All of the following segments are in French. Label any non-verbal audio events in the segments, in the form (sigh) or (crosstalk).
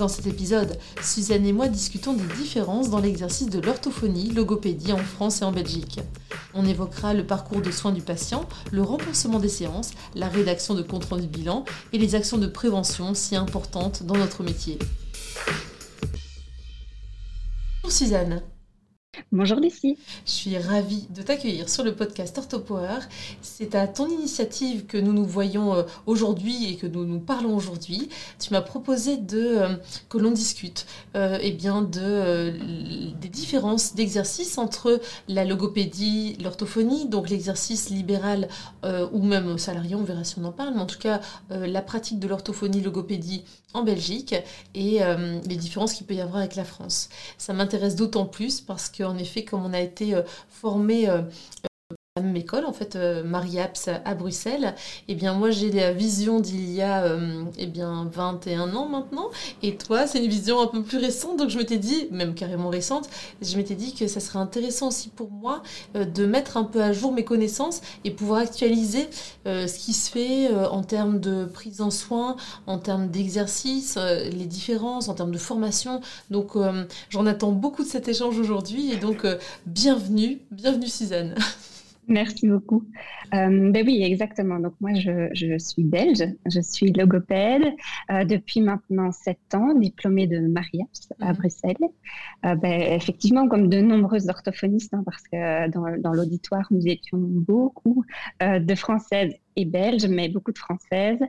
Dans cet épisode, Suzanne et moi discutons des différences dans l'exercice de l'orthophonie, logopédie en France et en Belgique. On évoquera le parcours de soins du patient, le remboursement des séances, la rédaction de comptes rendus bilan et les actions de prévention si importantes dans notre métier. Bonjour Suzanne. Bonjour Lucie. Je suis ravie de t'accueillir sur le podcast OrthoPower. C'est à ton initiative que nous nous voyons euh, aujourd'hui et que nous nous parlons aujourd'hui. Tu m'as proposé euh, que l'on discute euh, eh des différences d'exercice entre la logopédie, l'orthophonie, donc l'exercice libéral ou même salarié, on verra si on en parle, mais en tout cas la pratique de l'orthophonie, logopédie en Belgique et les différences qu'il peut y avoir avec la France. Ça m'intéresse d'autant plus parce qu'en effet, comme on a été euh, formé euh, même école, en fait, euh, Marie-Aps à Bruxelles, et eh bien moi j'ai la vision d'il y a euh, eh bien 21 ans maintenant, et toi c'est une vision un peu plus récente, donc je m'étais dit, même carrément récente, je m'étais dit que ça serait intéressant aussi pour moi euh, de mettre un peu à jour mes connaissances et pouvoir actualiser ce qui se fait en termes de prise en soin, en termes d'exercice, les différences, en termes de formation. Donc j'en attends beaucoup de cet échange aujourd'hui, et donc bienvenue, bienvenue Suzanne. (laughs) Merci beaucoup. Euh, ben oui, exactement. Donc moi, je, je suis belge, je suis logopède euh, depuis maintenant sept ans, diplômée de Mariaps à mhm. Bruxelles. Euh, ben, effectivement, comme de nombreuses orthophonistes, hein, parce que dans, dans l'auditoire, nous étions beaucoup de Françaises et Belges, mais beaucoup de Françaises.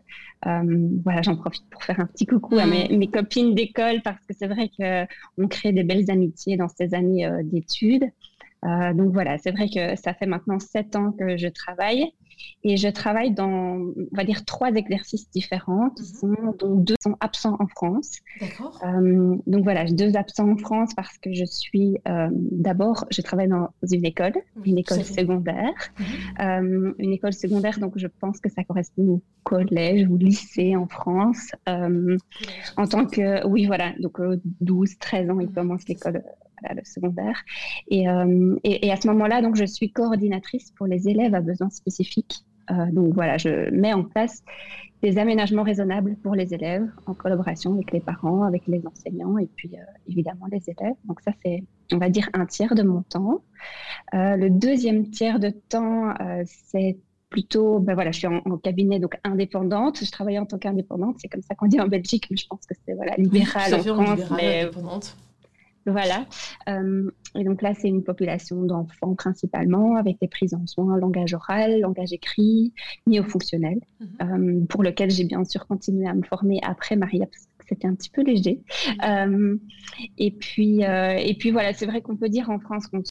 Voilà, j'en profite pour faire un petit coucou à mes, mhm. mes copines d'école, parce que c'est vrai qu'on crée des belles amitiés dans ces années d'études. Euh, donc voilà, c'est vrai que ça fait maintenant sept ans que je travaille et je travaille dans, on va dire, trois exercices différents qui mhm. sont, dont deux sont absents en France. D'accord. Euh, donc voilà, deux absents en France parce que je suis, euh, d'abord, je travaille dans une école, une école secondaire. Mhm. Euh, une école secondaire, donc je pense que ça correspond au collège ou lycée en France. Euh, en tant que, oui, voilà, donc 12, 13 ans, ils mhm. commencent l'école le secondaire. Euh, et, et, à ce moment-là, donc, je suis coordinatrice pour les élèves à besoins spécifiques. Euh, donc voilà, je mets en place des aménagements raisonnables pour les élèves en collaboration avec les parents, avec les enseignants et puis euh, évidemment les élèves. Donc ça, c'est, on va dire, un tiers de mon temps. le deuxième tiers de temps, c'est plutôt, ben voilà, je suis en, cabinet donc indépendante. Je travaille en tant qu'indépendante, c'est comme ça qu'on dit en Belgique, mais je pense que c'est voilà libéral en France. mais, indépendante. Voilà. Euh, et donc là, c'est une population d'enfants principalement, avec des prises en soins langage oral, langage écrit, néo-fonctionnel, mhm. euh, pour lequel j'ai bien sûr continué à me former après Maria, parce que c'était un petit peu léger. Mhm. Euh, et, puis, et puis voilà, c'est vrai qu'on peut dire en France qu'on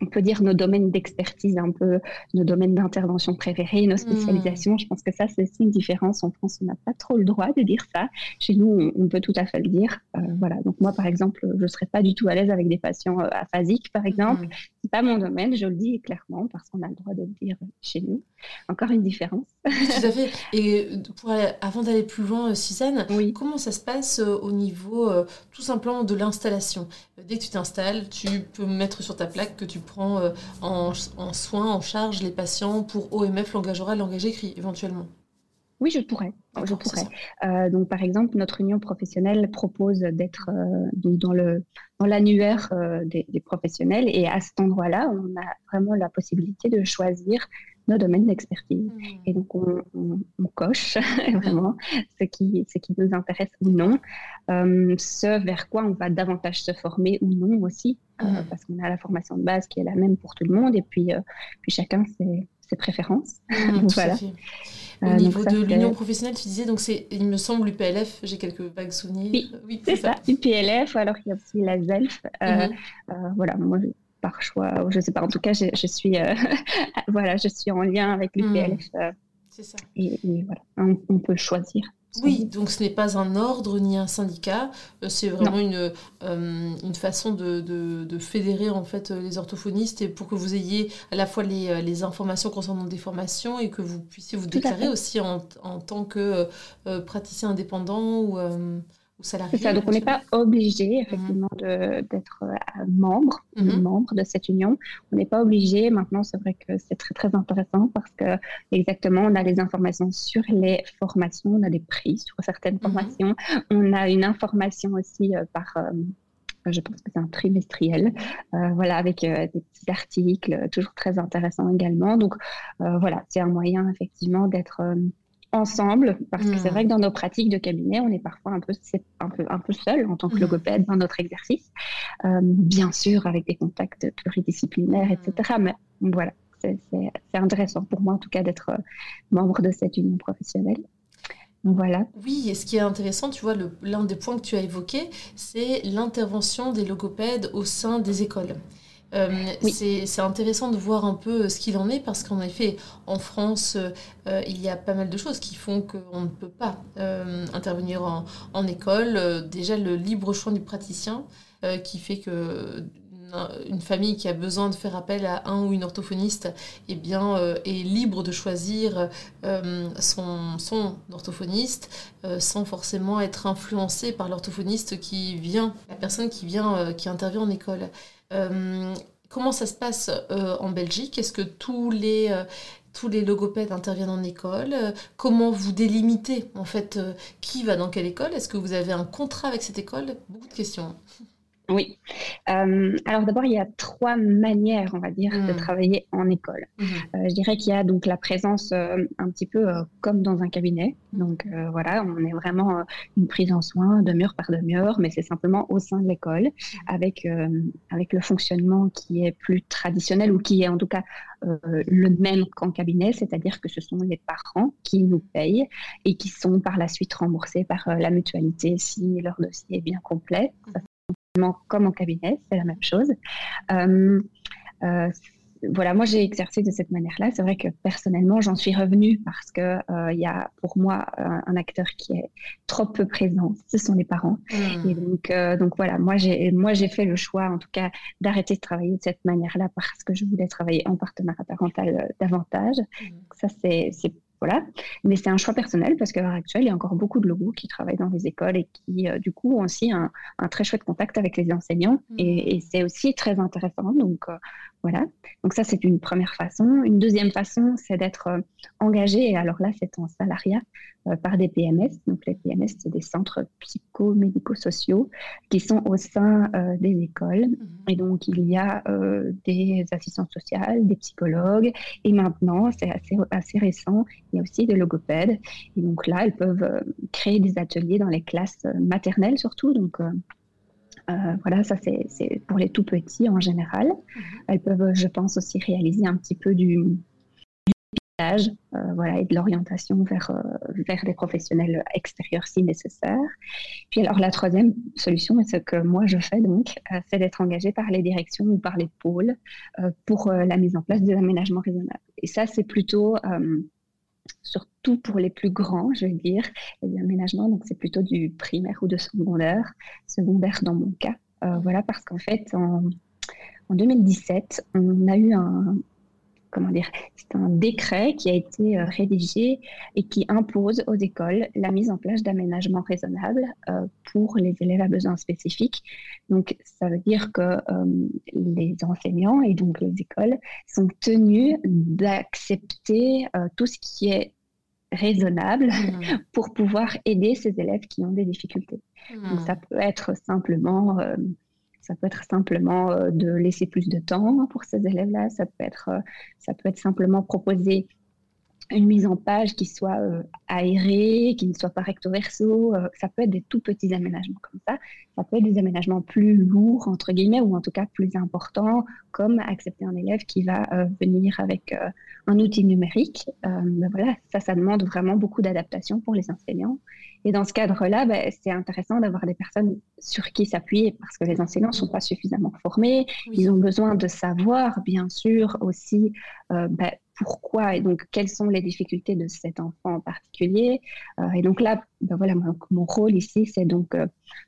on peut dire nos domaines d'expertise, un peu nos domaines d'intervention préférés, nos hmm. spécialisations. Je pense que ça, c'est aussi une différence. En France, on n'a pas trop le droit de dire ça. Chez nous, on, peut tout à fait le dire. Euh, voilà. Donc moi, par exemple, je ne serais pas du tout à l'aise avec des patients euh, aphasiques, par exemple. Hmm. C'est pas mon domaine, je le dis clairement, parce qu'on a le droit de le dire chez nous. Encore une différence. Oui, tout à fait. Et pour avant d'aller plus loin, Suzanne, comment ça se passe euh, au niveau tout simplement de l'installation? Dès que tu t'installes, tu peux mettre sur ta plaque que tu prends euh, en, en soins, en charge les patients pour OMF, langage oral, langage écrit, éventuellement oui, je pourrais. Je pourrais. Euh, donc, par exemple, notre union professionnelle propose d'être euh, dans le dans l'annuaire des, professionnels, et à cet endroit-là, on a vraiment la possibilité de choisir nos domaines d'expertise. Hmm. Et donc, on, coche (laughs) vraiment ce qui, ce qui nous intéresse ou non, euh, ce vers quoi on va davantage se former ou non aussi, euh, hmm. parce qu'on a la formation de base qui est la même pour tout le monde, et puis, euh, puis chacun ses, ses préférences. (laughs) Hmm, voilà. Au niveau de l'union professionnelle, tu disais, donc c'est, il me semble, l'UPLF, j'ai quelques vagues souvenirs. Oui, c'est ça. UPLF, alors qu'il y a aussi la ZELF. voilà, moi, par choix, je ne sais pas. En tout cas, je, suis, euh, (laughs) voilà, je suis en lien avec l'UPLF. Hmm. Euh, c'est ça. Et, voilà, on, peut choisir. Oui, donc ce n'est pas un ordre ni un syndicat, euh, c'est vraiment une, euh, une façon de, de, fédérer en fait les orthophonistes et pour que vous ayez à la fois les, les informations concernant des formations et que vous puissiez vous déclarer aussi en, en, tant que praticien indépendant ou c'est ça, donc on n'est pas obligé effectivement d'être euh, membre, mhm. membre de cette union. On n'est pas obligé. Maintenant, c'est vrai que c'est très très intéressant parce que exactement, on a les informations sur les formations, on a des prix sur certaines mhm. formations, on a une information aussi euh, par euh, je pense que c'est un trimestriel, voilà, avec des petits articles, toujours très intéressants également. Donc voilà, c'est un moyen effectivement d'être ensemble, parce que c'est hmm. vrai que dans nos pratiques de cabinet, on est parfois un peu, un peu, un peu seul en tant que hmm. logopède dans notre exercice, euh, bien sûr avec des contacts pluridisciplinaires, etc. Mais voilà, c'est intéressant pour moi en tout cas d'être euh, membre de cette union professionnelle. voilà. Oui, et ce qui est intéressant, tu vois, l'un des points que tu as évoqué, c'est l'intervention des logopèdes au sein des écoles. Euh, c'est intéressant de voir un peu ce qu'il en est parce qu'en effet, en France, euh, il y a pas mal de choses qui font qu'on ne peut pas euh, intervenir en, en école. déjà, le libre choix du praticien qui fait que une famille qui a besoin de faire appel à un ou une orthophoniste eh bien, est libre de choisir son, son, orthophoniste sans forcément être influencé par l'orthophoniste qui vient, la personne qui vient, qui intervient en école. Euh, comment ça se passe euh, en Belgique? Est-ce que tous les, euh, tous les logopèdes interviennent en école? Comment vous délimitez en fait qui va dans quelle école? Est-ce que vous avez un contrat avec cette école? Beaucoup de questions. Oui. Euh, alors d'abord, il y a trois manières, on va dire, de hmm. travailler en école. Hmm. Euh, je dirais qu'il y a donc la présence euh, un petit peu comme dans un cabinet. Donc voilà, on est vraiment une prise en soin demi-heure par demi-heure, mais c'est simplement au sein de l'école, avec, avec le fonctionnement qui est plus traditionnel ou qui est en tout cas le même qu'en cabinet, c'est-à-dire que ce sont les parents qui nous payent et qui sont par la suite remboursés par la mutualité si leur dossier est bien complet. Ça, comme en cabinet, c'est la même chose. Euh, euh, voilà, moi j'ai exercé de cette manière-là. C'est vrai que personnellement, j'en suis revenue parce que il euh, y a pour moi un, acteur qui est trop peu présent. Ce sont les parents. Hmm. Et donc, donc voilà, moi j'ai moi j'ai fait le choix, en tout cas, d'arrêter de travailler de cette manière-là parce que je voulais travailler en partenariat parental davantage. Hmm. Ça c'est voilà. Mais c'est un choix personnel parce qu'à l'heure actuelle, il y a encore beaucoup de logos qui travaillent dans les écoles et qui, euh, du coup, ont aussi un, très chouette contact avec les enseignants. Et, mmh. c'est aussi très intéressant. Donc, euh, voilà. Donc, ça, c'est une première façon. Une deuxième façon, c'est d'être euh, engagé. Et alors là, c'est en salariat par des PMS. Donc, les PMS, c'est des centres psycho-médico-sociaux qui sont au sein des écoles. Mmh. Et donc, il y a des assistants sociales, des psychologues. Et maintenant, c'est assez, assez récent, il y a aussi des logopèdes. Et donc là, elles peuvent euh, créer des ateliers dans les classes euh, maternelles surtout. Donc euh, voilà, ça c'est pour les tout petits en général. Mhm. Elles peuvent, je pense, aussi réaliser un petit peu du, du voilà, et de l'orientation vers, vers des professionnels extérieurs si nécessaire. Puis alors la troisième solution, et ce que moi je fais donc, c'est d'être engagé par les directions ou par les pôles pour la mise en place des aménagements raisonnables. Et ça, c'est plutôt surtout pour les plus grands, je vais dire, les aménagements, donc c'est plutôt du primaire ou de secondaire, secondaire dans mon cas. Euh, voilà, parce qu'en fait, en, en 2017, on a eu un, comment dire, c'est un décret qui a été euh, rédigé et qui impose aux écoles la mise en place d'aménagements raisonnables euh, pour les élèves à besoins spécifiques. Donc, ça veut dire que les enseignants et donc les écoles sont tenus d'accepter tout ce qui est raisonnable mmh. (laughs) pour pouvoir aider ces élèves qui ont des difficultés. Donc, mmh. ça peut être simplement ça peut être simplement euh, de laisser plus de temps pour ces élèves-là. Ça peut être, euh, ça peut être simplement proposer une mise en page qui soit euh, aérée, qui ne soit pas recto verso. ça peut être des tout petits aménagements comme ça. Ça peut être des aménagements plus lourds, entre guillemets, ou en tout cas plus importants, comme accepter un élève qui va venir avec un outil numérique. Ben voilà, ça, ça demande vraiment beaucoup d'adaptation pour les enseignants. Et dans ce cadre-là, ben, c'est intéressant d'avoir des personnes sur qui s'appuyer parce que les enseignants ne sont pas suffisamment formés. Ils ont besoin de savoir, bien sûr, aussi euh, ben, pourquoi et donc quelles sont les difficultés de cet enfant en particulier. et donc là, ben voilà, mon, rôle ici, c'est donc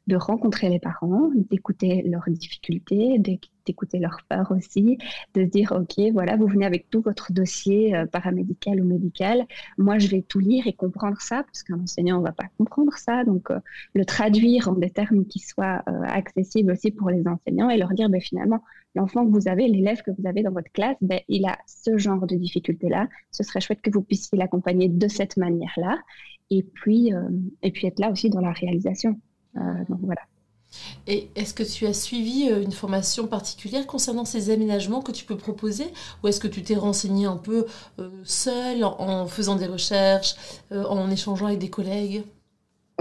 de rencontrer les parents, d'écouter leurs difficultés, d'écouter leurs peurs aussi, de dire, OK, voilà, vous venez avec tout votre dossier paramédical ou médical. Moi, je vais tout lire et comprendre ça, parce qu'un enseignant ne va pas comprendre ça. Donc, le traduire en des termes qui soient accessibles aussi pour les enseignants et leur dire, ben, finalement, l'enfant que vous avez, l'élève que vous avez dans votre classe, ben, il a ce genre de difficultés-là. Ce serait chouette que vous puissiez l'accompagner de cette manière-là. Et puis, euh, et puis être là aussi dans la réalisation. Euh, donc voilà. Et est-ce que tu as suivi euh, une formation particulière concernant ces aménagements que tu peux proposer Ou est-ce que tu t'es renseigné un peu seul, en, faisant des recherches, en échangeant avec des collègues?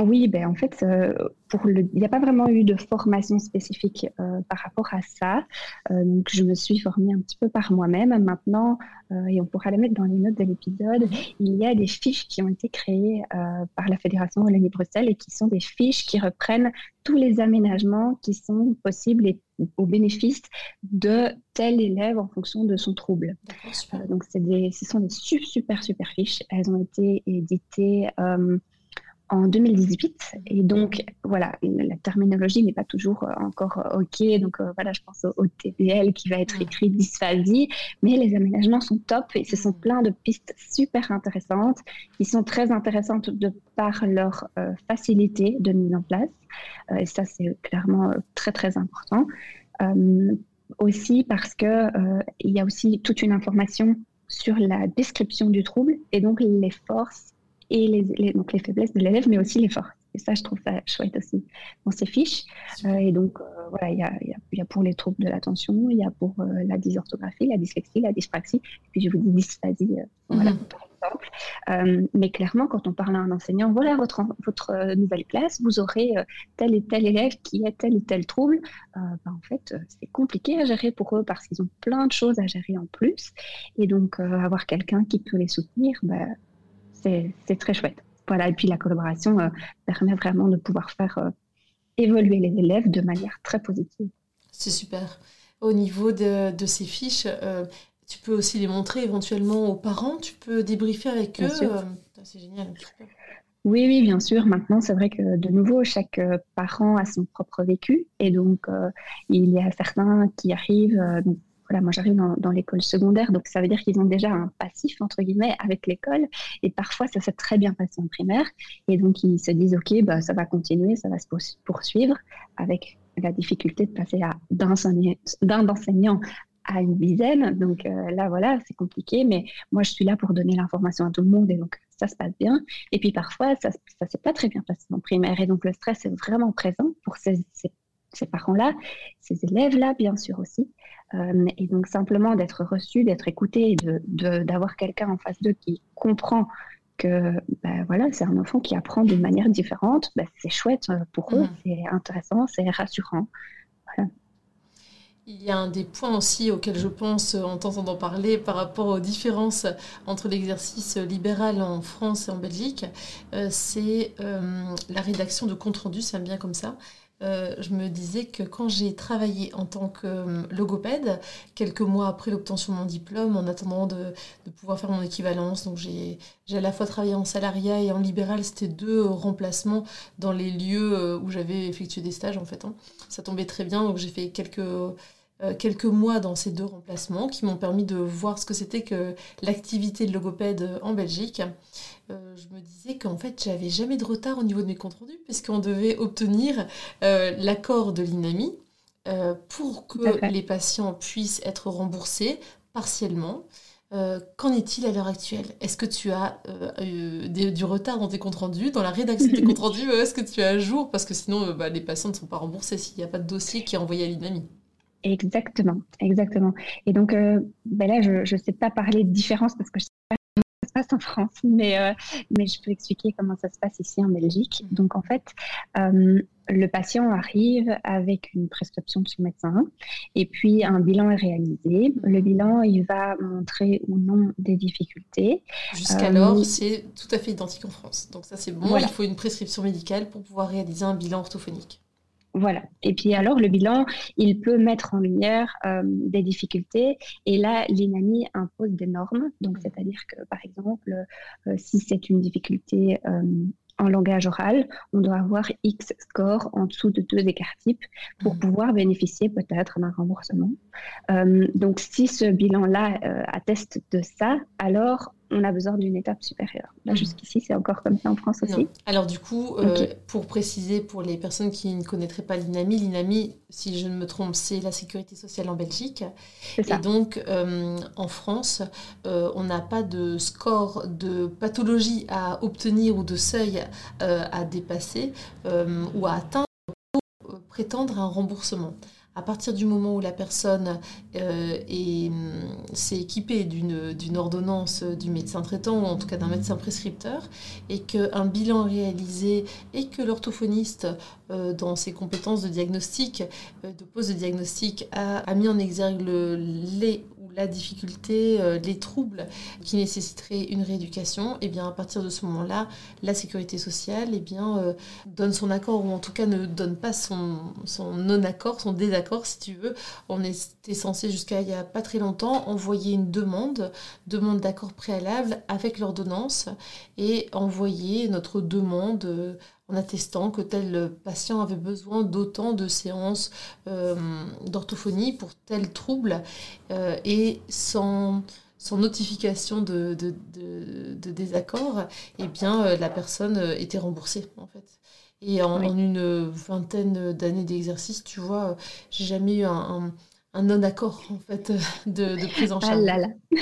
Oui, ben en fait, euh, pour le, il n'y a pas vraiment eu de formation spécifique euh, par rapport à ça. Euh, donc, je me suis formée un petit peu par moi-même. Maintenant, et on pourra les mettre dans les notes de l'épisode, il y a des fiches qui ont été créées par la Fédération Wallonie-Bruxelles et qui sont des fiches qui reprennent tous les aménagements qui sont possibles et au bénéfice de tel élève en fonction de son trouble. donc, des, ce sont des super, super, super fiches. Elles ont été éditées en 2018. Et donc, voilà, la terminologie n'est pas toujours euh, encore euh, OK. Donc, euh, voilà, je pense au, TBL qui va être écrit dysphasie. Mais les aménagements sont top et ce sont plein de pistes super intéressantes qui sont très intéressantes de par leur facilité de mise en place. et ça, c'est clairement très, très important. aussi parce que il y a aussi toute une information sur la description du trouble et donc les forces et les, donc les faiblesses de l'élève, mais aussi les forces. Et ça, je trouve ça chouette aussi dans ces fiches. Euh, et donc, euh, voilà, il y a, y a, pour les troubles de l'attention, il y a pour euh, la dysorthographie, la dyslexie, la dyspraxie, et puis je vous dis dysphasie, voilà, mhm. par exemple. mais clairement, quand on parle à un enseignant, voilà votre, votre nouvelle classe, vous aurez tel et tel élève qui a tel et tel trouble. Ben, en fait, c'est compliqué à gérer pour eux parce qu'ils ont plein de choses à gérer en plus. Et donc, avoir quelqu'un qui peut les soutenir, ben, c'est très chouette. Voilà, et puis la collaboration euh, permet vraiment de pouvoir faire euh, évoluer les élèves de manière très positive. C'est super. Au niveau de, de ces fiches, euh, tu peux aussi les montrer éventuellement aux parents, tu peux débriefer avec eux. c'est génial. Oui, oui, bien sûr. Maintenant, c'est vrai que de nouveau, chaque parent a son propre vécu. Et donc, il y a certains qui arrivent, moi j'arrive dans, l'école secondaire, donc ça veut dire qu'ils ont déjà un passif, entre guillemets, avec l'école. Et parfois, ça s'est très bien passé en primaire. Et donc, ils se disent, OK, bah, ça va continuer, ça va se poursuivre, avec la difficulté de passer d'un enseignant à une dizaine. Donc euh, là, voilà, c'est compliqué, mais moi, je suis là pour donner l'information à tout le monde et donc ça se passe bien. Et puis parfois, ça ne s'est pas très bien passé en primaire et donc le stress est vraiment présent pour ces parents-là, ces élèves-là, bien sûr aussi. Euh, et donc simplement d'être reçu, d'être écouté, d'avoir de, quelqu'un en face d'eux qui comprend que ben voilà, c'est un enfant qui apprend d'une manière différente, ben c'est chouette euh, pour eux, mmh. c'est intéressant, c'est rassurant. Il y a un des points aussi auxquels je pense en t'entendant parler par rapport aux différences entre l'exercice libéral en France et en Belgique, euh, c'est la rédaction de compte rendu, ça bien comme ça. Euh, je me disais que quand j'ai travaillé en tant que euh, logopède, quelques mois après l'obtention de mon diplôme, en attendant de, pouvoir faire mon équivalence, donc j'ai à la fois travaillé en salariat et en libéral, c'était deux remplacements dans les lieux euh, où j'avais effectué des stages en fait. Hein. Ça tombait très bien, donc j'ai fait quelques quelques mois dans ces deux remplacements qui m'ont permis de voir ce que c'était que l'activité de logopède en Belgique. Euh, je me disais qu'en fait, j'avais jamais de retard au niveau de mes comptes rendus, puisqu'on devait obtenir euh, l'accord de l'INAMI pour que les patients puissent être remboursés partiellement. Qu'en est-il à l'heure actuelle? Est-ce que tu as du retard dans tes comptes rendus, dans la rédaction de tes comptes rendus? Est-ce que tu es à jour? Parce que sinon, bah, les patients ne sont pas remboursés s'il n'y a pas de dossier qui est envoyé à l'INAMI. Exactement, exactement. Et donc, euh, ben là, je ne sais pas parler de différence parce que je ne sais pas se passe en France, mais, euh, mais je peux expliquer comment ça se passe ici en Belgique. Donc, en fait, euh, le patient arrive avec une prescription de son médecin et puis un bilan est réalisé. Le bilan, il va montrer ou non des difficultés. Jusqu'alors, c'est tout à fait identique en France. Donc ça, c'est bon. Il faut une prescription médicale pour pouvoir réaliser un bilan orthophonique. Voilà. Et puis alors, le bilan, il peut mettre en lumière euh, des difficultés. Et là, l'INAMI impose des normes. Donc, c'est-à-dire que, par exemple, euh, si c'est une difficulté euh, en langage oral, on doit avoir X score en dessous de deux écarts types pour mmh. pouvoir bénéficier peut-être d'un remboursement. donc, si ce bilan-là atteste de ça, alors on a besoin d'une étape supérieure. Là, mhm. jusqu'ici, c'est encore comme ça en France aussi. Alors, du coup, euh, pour préciser pour les personnes qui ne connaîtraient pas l'INAMI, l'INAMI, si je ne me trompe, c'est la sécurité sociale en Belgique. Et donc, euh, en France, euh, on n'a pas de score de pathologie à obtenir ou de seuil à dépasser ou à atteindre pour prétendre un remboursement à partir du moment où la personne euh, mm, s'est équipée d'une ordonnance du médecin traitant ou en tout cas d'un médecin prescripteur et qu'un bilan réalisé et que l'orthophoniste euh, dans ses compétences de diagnostic, euh, de pose de diagnostic, a, mis en exergue les la difficulté, euh, les troubles qui nécessiteraient une rééducation, et eh bien à partir de ce moment-là, la sécurité sociale eh bien, euh, donne son accord, ou en tout cas ne donne pas son, son non-accord, son désaccord si tu veux. On était censé jusqu'à il n'y a pas très longtemps envoyer une demande, demande d'accord préalable avec l'ordonnance, et envoyer notre demande euh, en attestant que tel patient avait besoin d'autant de séances euh, d'orthophonie pour tel trouble euh, et sans, sans notification de, de, désaccord, eh bien, euh, la personne était remboursée en fait. Et en, une vingtaine d'années d'exercice, tu vois, j'ai jamais eu un un non-accord en fait de, de, prise en ah charge. Ah là là, (laughs)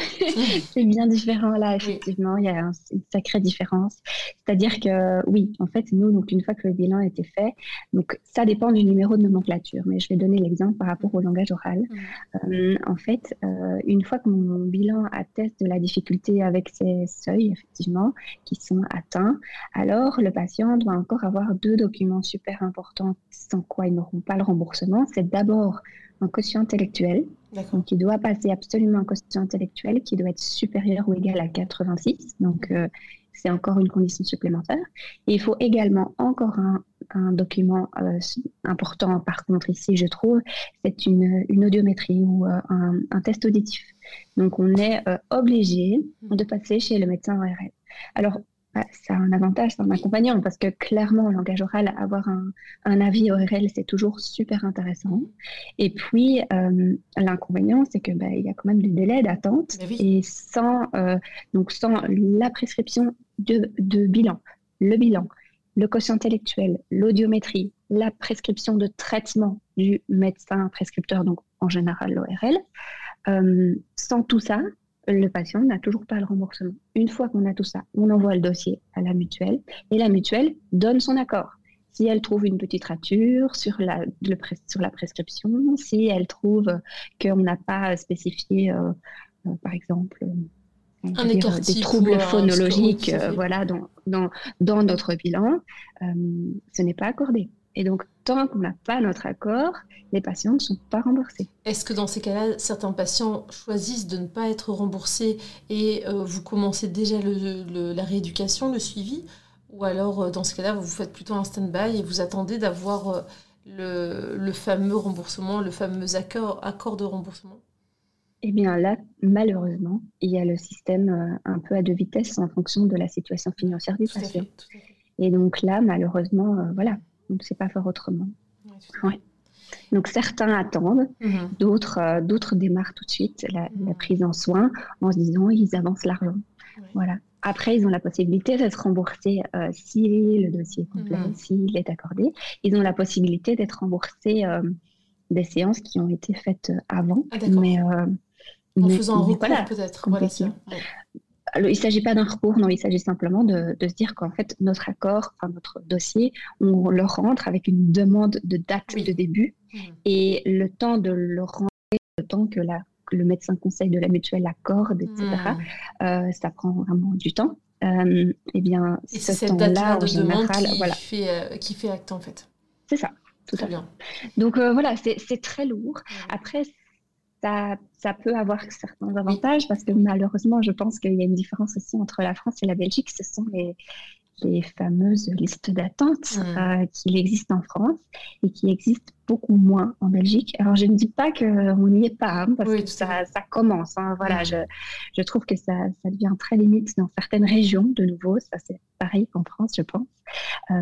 c'est bien différent là, effectivement, il y a une sacrée différence. C'est-à-dire que oui, en fait, nous, donc une fois que le bilan a été fait, donc ça dépend du numéro de nomenclature, mais je vais donner l'exemple par rapport au langage oral. Mmh. Euh, en fait, euh, une fois que mon bilan atteste de la difficulté avec ces seuils, effectivement, qui sont atteints, alors le patient doit encore avoir deux documents super importants sans quoi ils n'auront pas le remboursement. C'est d'abord un quotient intellectuel. Donc, il doit passer absolument un quotient intellectuel qui doit être supérieur ou égal à 86. Donc, euh, c'est encore une condition supplémentaire. Et il faut également encore un, document euh, important, par contre, ici, je trouve, c'est une, une, audiométrie ou euh, un, un, test auditif. Donc, on est obligé mmh. de passer chez le médecin ORL. Alors, bah, ça a un avantage, c'est un accompagnant, parce que clairement, en langage oral, avoir un, un avis ORL, c'est toujours super intéressant. Et puis, euh, l'inconvénient, c'est que bah, y a quand même des délais d'attente, et sans, euh, donc sans la prescription de, de bilan, le bilan, le quotient intellectuel, l'audiométrie, la prescription de traitement du médecin prescripteur, donc en général l'ORL, euh, sans tout ça, le patient n'a toujours pas le remboursement. Une fois qu'on a tout ça, on envoie le dossier à la mutuelle et la mutuelle donne son accord. Si elle trouve une petite rature sur la, sur la prescription, si elle trouve qu'on n'a pas spécifié, euh, euh, par exemple, euh, un des troubles phonologiques voilà, dans, dans, dans, notre bilan, ce n'est pas accordé. Et donc, tant qu'on n'a pas notre accord, les patients ne sont pas remboursés. Est-ce que dans ces cas-là, certains patients choisissent de ne pas être remboursés et euh, vous commencez déjà la rééducation, le suivi? Ou alors, euh, dans ce cas-là, vous faites plutôt un stand-by et vous attendez d'avoir euh, le, fameux remboursement, le fameux accord, accord de remboursement? Eh bien là, malheureusement, il y a le système un peu à deux vitesses en fonction de la situation financière du patient. Et donc là, malheureusement, voilà, on ne sait pas faire autrement. Donc certains attendent, mhm. d'autres, euh, d'autres démarrent tout de suite la, mhm. prise en soin en se disant ils avancent l'argent. Voilà. Après, ils ont la possibilité d'être remboursés euh, si le dossier est complet, mhm. s'il est accordé. Ils ont la possibilité d'être remboursés euh, des séances qui ont été faites avant. Ah, mais, en faisant un recours peut-être. Voilà, il ne s'agit pas d'un recours, non, il s'agit simplement de, se dire qu'en fait, notre accord, enfin notre dossier, on le rentre avec une demande de date de début mmh. et le temps de le rentrer, le temps que la, le médecin conseil de la mutuelle accorde, etc., mmh. euh, ça prend vraiment du temps. Euh, eh bien, et ce général, qui, voilà. fait, euh, qui fait acte en fait. C'est ça. Tout à bien. Donc voilà, c'est très lourd. Après, ça, ça, peut avoir certains avantages parce que malheureusement, je pense qu'il y a une différence aussi entre la France et la Belgique. Ce sont les, les fameuses listes d'attente Mm. euh, qu'il existe en France et qui existent beaucoup moins en Belgique. Alors, je ne dis pas qu'on n'y est pas, hein, parce Oui, que ça, ça commence. hein. voilà, Mm. je, je trouve que ça, ça devient très limite dans certaines régions, de nouveau. Ça, c'est pareil qu'en France, je pense. Euh,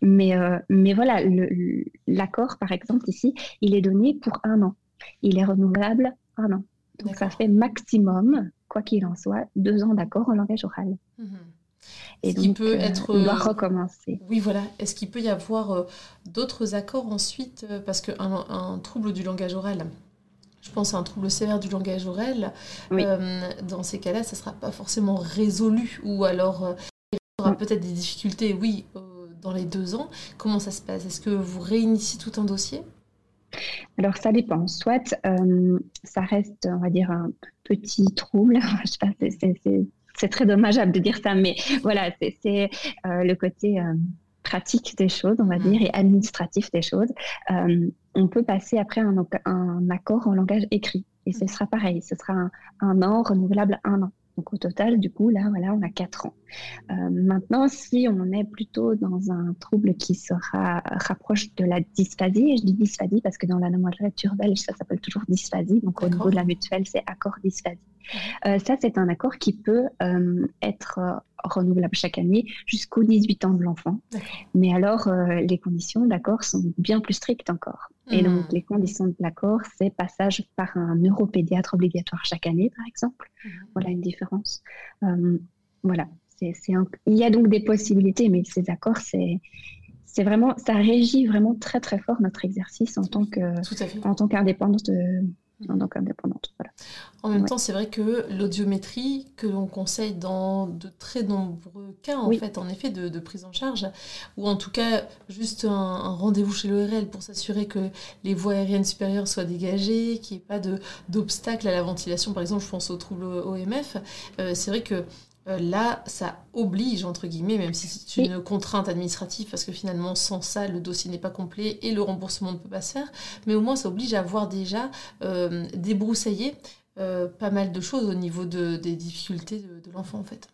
mais, euh, mais voilà, l'accord, par exemple, ici, il est donné pour un an. Il est renouvelable un an. Donc, ça fait maximum, quoi qu'il en soit, deux ans d'accord en langage oral. Mhm. Et donc, peut euh, être, on doit euh, recommencer. Oui, voilà. Est-ce qu'il peut y avoir euh, d'autres accords ensuite euh, Parce qu'un un trouble du langage oral, je pense à un trouble sévère du langage oral, Oui. euh, dans ces cas-là, ça ne sera pas forcément résolu. Ou alors, il y aura Mm. peut-être des difficultés, oui, dans les deux ans. Comment ça se passe? Est-ce que vous réinitiez tout un dossier? Alors, ça dépend. Soit euh, ça reste, on va dire, un petit trouble. (laughs) Je sais pas, c'est- très dommageable de dire ça, mais voilà, c'est euh, le côté euh, pratique des choses, on va Mhm. dire, et administratif des choses. On peut passer après un, un accord en langage écrit. Et ce Mhm. sera pareil, ce sera un, un an renouvelable un an. Donc au total, du coup, là, voilà, on a quatre ans. Euh, maintenant, si on est plutôt dans un trouble qui sera rapproche de la dysphasie, et je dis dysphasie parce que dans la nomenclature belge, ça s'appelle toujours dysphasie, donc au niveau de la mutuelle, c'est accord dysphasie. Euh, ça, c'est un accord qui peut euh, être euh, renouvelable chaque année jusqu'aux 18 ans de l'enfant. Mais alors, les conditions d'accord sont bien plus strictes encore. Et Mhm. donc, les conditions de l'accord, c'est passage par un neuropédiatre obligatoire chaque année, par exemple. Mhm. Voilà une différence. Voilà. Un- Il y a donc des possibilités, mais ces accords, c'est, c'est vraiment, ça régit vraiment très très fort notre exercice en tant que, en tant qu'indépendante, de- en tant qu'indépendante. En même Ouais. temps, c'est vrai que l'audiométrie, que l'on conseille dans de très nombreux cas, en Oui. fait, en effet, de, de prise en charge, ou en tout cas, juste un, un rendez-vous chez l'ORL pour s'assurer que les voies aériennes supérieures soient dégagées, qu'il n'y ait pas d'obstacle à la ventilation. Par exemple, je pense aux troubles OMF. Euh, c'est vrai que euh, là, ça oblige, entre guillemets, même si c'est Oui. une contrainte administrative, parce que finalement, sans ça, le dossier n'est pas complet et le remboursement ne peut pas se faire, mais au moins, ça oblige à avoir déjà euh, débroussaillé euh, pas mal de choses au niveau de, des difficultés de, de l'enfant, en fait.